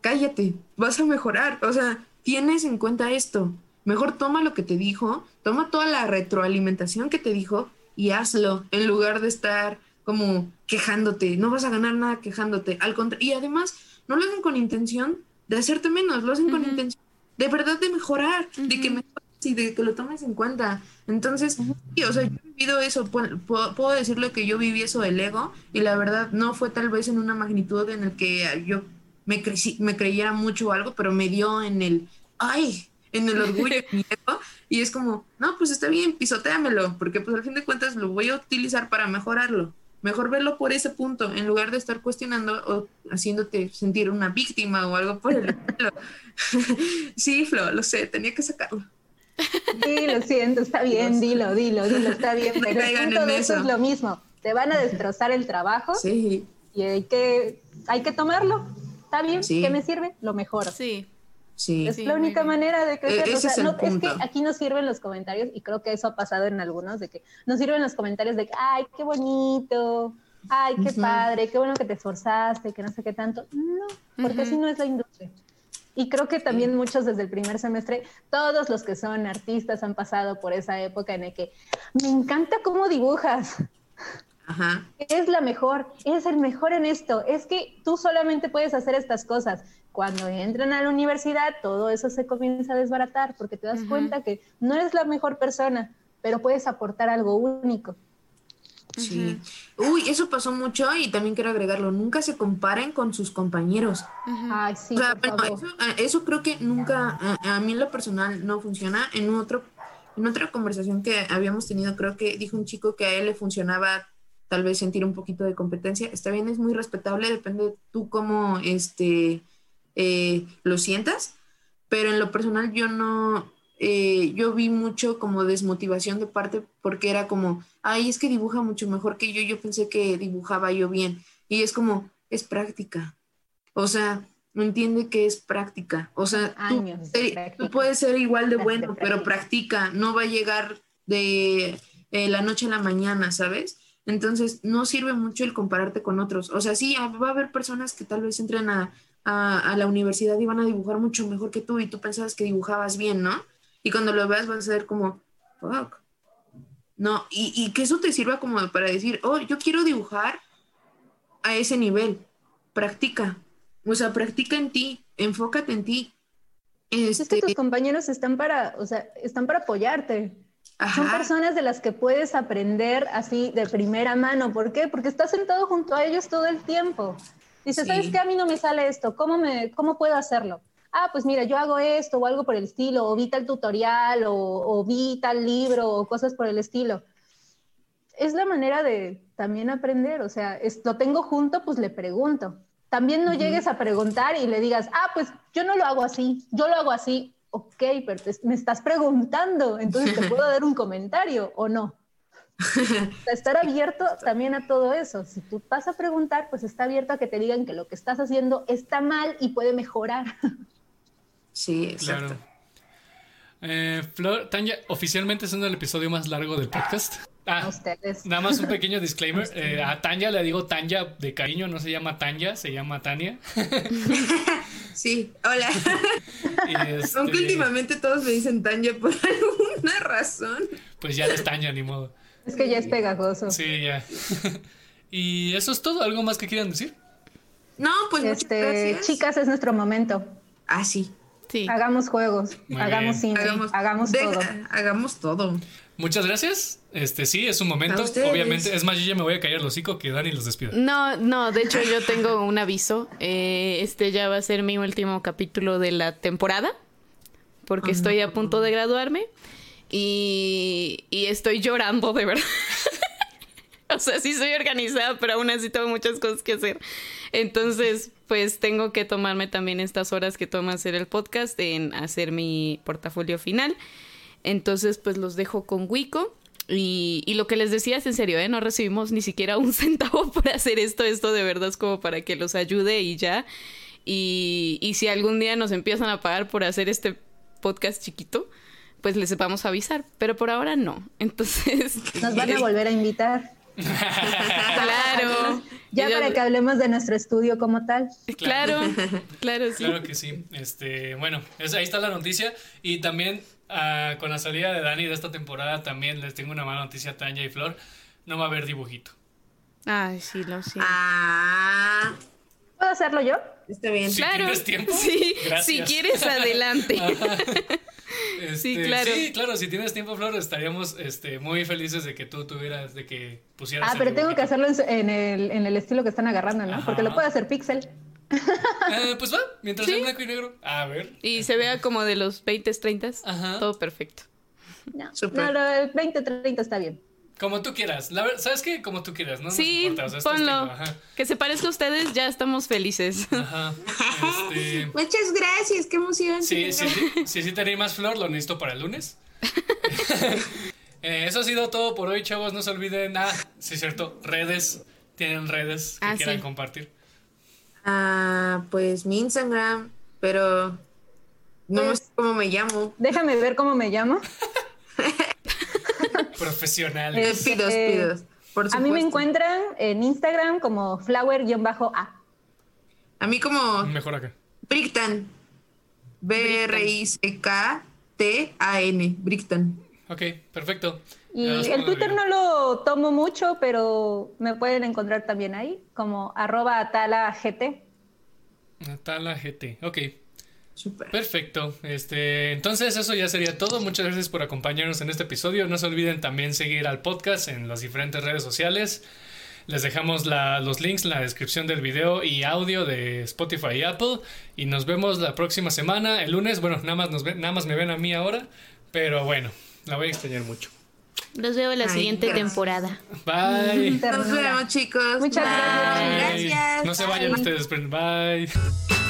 cállate, vas a mejorar. O sea, tienes en cuenta esto. Mejor toma lo que te dijo, toma toda la retroalimentación que te dijo y hazlo en lugar de estar como quejándote. No vas a ganar nada quejándote. Al contrario, y además, no lo hacen con intención de hacerte menos, lo hacen con intención de verdad de mejorar, de que mejores y de que lo tomes en cuenta. Entonces, o sea, yo he vivido eso, puedo, puedo, decirle que yo viví eso del ego y la verdad no fue tal vez en una magnitud en el que yo me, crecí, me creyera mucho o algo, pero me dio en el, ay, en el orgullo y miedo y es como, no, pues está bien, pisoteamelo, porque pues al fin de cuentas lo voy a utilizar para mejorarlo. Mejor verlo por ese punto, en lugar de estar cuestionando o haciéndote sentir una víctima o algo por el estilo. sí, Flo, lo sé, tenía que sacarlo. Sí, lo siento, está bien, dilo, dilo, dilo, está bien. Pero el eso. es lo mismo. Te van a destrozar el trabajo sí. y hay que, hay que tomarlo. Está bien, ¿qué me sirve? Lo mejor. Sí. Sí. Es la única manera de crecer. o sea, es, no, es, que aquí nos sirven los comentarios y creo que eso ha pasado en algunos, de que nos sirven los comentarios de que, ay, qué bonito, ay, qué padre, qué bueno que te esforzaste, que no sé qué tanto. No, porque así no es la industria. Y creo que también muchos desde el primer semestre, todos los que son artistas han pasado por esa época en la que me encanta cómo dibujas. Ajá. Es la mejor, es el mejor en esto. Es que tú solamente puedes hacer estas cosas. Cuando entran a la universidad, todo eso se comienza a desbaratar porque te das cuenta que no eres la mejor persona, pero puedes aportar algo único. Sí. Uy, eso pasó mucho y también quiero agregarlo. Nunca se comparen con sus compañeros. Ay, sí. eso, creo que nunca, a, mí en lo personal no funciona. En otro, en otra conversación que habíamos tenido, creo que dijo un chico que a él le funcionaba tal vez sentir un poquito de competencia. Está bien, es muy respetable, depende de tú cómo este, eh, lo sientas. Pero en lo personal yo no, eh, yo vi mucho como desmotivación de parte porque era como, ay, es que dibuja mucho mejor que yo, yo pensé que dibujaba yo bien. Y es como, es práctica. O sea, no entiende que es práctica. O sea, tú, puedes ser igual de bueno, pero practica, no va a llegar de eh, la noche a la mañana, ¿sabes? Entonces, no sirve mucho el compararte con otros. O sea, sí, va a haber personas que tal vez entren a, a la universidad y van a dibujar mucho mejor que tú y tú pensabas que dibujabas bien, ¿no? Y cuando lo veas vas a ser como, fuck. No, y, que eso te sirva como para decir, oh, yo quiero dibujar a ese nivel. Practica. O sea, practica en ti, enfócate en ti. Es que este tus compañeros están para, o sea, están para apoyarte. Son personas de las que puedes aprender así de primera mano. ¿Por qué? Porque estás sentado junto a ellos todo el tiempo. Dices, ¿sabes qué? A mí no me sale esto. ¿Cómo, me, ¿Cómo puedo hacerlo? Ah, pues mira, yo hago esto o algo por el estilo, o vi tal tutorial, o, o vi tal libro, o cosas por el estilo. Es la manera de también aprender. O sea, lo tengo junto, pues le pregunto. También no llegues a preguntar y le digas, ah, pues yo no lo hago así, yo lo hago así ok, pero me estás preguntando, entonces te puedo dar un comentario o no. estar abierto también a todo eso. Si tú vas a preguntar, pues está abierto a que te digan que lo que estás haciendo está mal y puede mejorar. Sí, exacto. Claro. Eh, Flor, Tanya, oficialmente es el episodio más largo del podcast. Ah, ustedes. Nada más un pequeño disclaimer. Eh, a Tanya le digo Tanya de cariño, no se llama Tanya, se llama Tania. Sí, hola. Este Aunque últimamente todos me dicen Tanya por alguna razón. Pues ya es Tanya, ni modo. Es que ya es pegajoso. Sí, ya. y eso es todo. ¿Algo más que quieran decir? No, pues este, chicas, es nuestro momento. Ah, sí. Sí. Hagamos juegos, hagamos cine, hagamos, todo. Hagamos todo. Muchas gracias. Este sí, es un momento. Obviamente, es más, yo ya me voy a callar los hocico que Dani los despida. No, no, de hecho yo tengo un aviso. Eh, este ya va a ser mi último capítulo de la temporada. Porque estoy a punto de graduarme. Y, y estoy llorando, de verdad. o sea, sí soy organizada, pero aún así tengo muchas cosas que hacer. Entonces, pues tengo que tomarme también estas horas que toma hacer el podcast en hacer mi portafolio final. Entonces, pues los dejo con Wico. Y, y, lo que les decía es en serio, ¿eh? no recibimos ni siquiera un centavo por hacer esto. Esto de verdad es como para que los ayude y ya. Y, y si algún día nos empiezan a pagar por hacer este podcast chiquito, pues les vamos a avisar. Pero por ahora no. Entonces. Nos van a volver a invitar. claro. Ya para que hablemos de nuestro estudio como tal. Claro, claro, sí. Claro que sí. Este, bueno, ahí está la noticia. Y también Ah, con la salida de Dani de esta temporada también les tengo una mala noticia a Tanya y Flor. No va a haber dibujito. Ay, sí, lo sé. Ah. ¿Puedo hacerlo yo? Está bien. Si tienes tiempo. Sí, si quieres, adelante. Este, sí, claro. Sí, claro, si tienes tiempo, Flor, estaríamos este, muy felices de que tú tuvieras, de que pusieras. Ah, pero tengo que hacerlo en, el, en, el, estilo que están agarrando, ¿no? Porque lo puede hacer Pixel. Eh, pues va, mientras sea blanco y negro. A ver. Y se vea como de los 20, 30. Todo perfecto. No, no, el 20, 30 está bien. Como tú quieras. La ¿Sabes qué? Como tú quieras, ¿no? Sí, ponlo. Que se parezca a ustedes, ya estamos felices. Ajá. Este... Muchas gracias, qué emoción. Sí, sí, sí. Si tenéis más flor, lo necesito para el lunes. Eh, eso ha sido todo por hoy, chavos. No se olviden. nada. Ah, sí, es cierto. Redes. Tienen redes que ah, quieran compartir. Ah, pues mi Instagram, pero no pues, sé cómo me llamo. Déjame ver cómo me llamo. Profesionales. pidos, pidos. Por a mí me encuentran en Instagram como flower-a. A mí como... Mejor acá. Bricktan. B-R-I-C-K-T-A-N. Bricktan. Ok, perfecto. Y el Twitter no lo tomo mucho, pero me pueden encontrar también ahí, como arroba atalagt. Atalagt, ok. Super. Perfecto. Este, entonces eso ya sería todo. Muchas gracias por acompañarnos en este episodio. No se olviden también seguir al podcast en las diferentes redes sociales. Les dejamos los links en la descripción del video y audio de Spotify y Apple. Y nos vemos la próxima semana, el lunes. Bueno, nada más, nos nada más me ven a mí ahora. Pero bueno, la voy a extrañar mucho. Los veo en la siguiente temporada. Bye. Nos vemos, chicos. Muchas gracias. Gracias. No se vayan ustedes. Bye.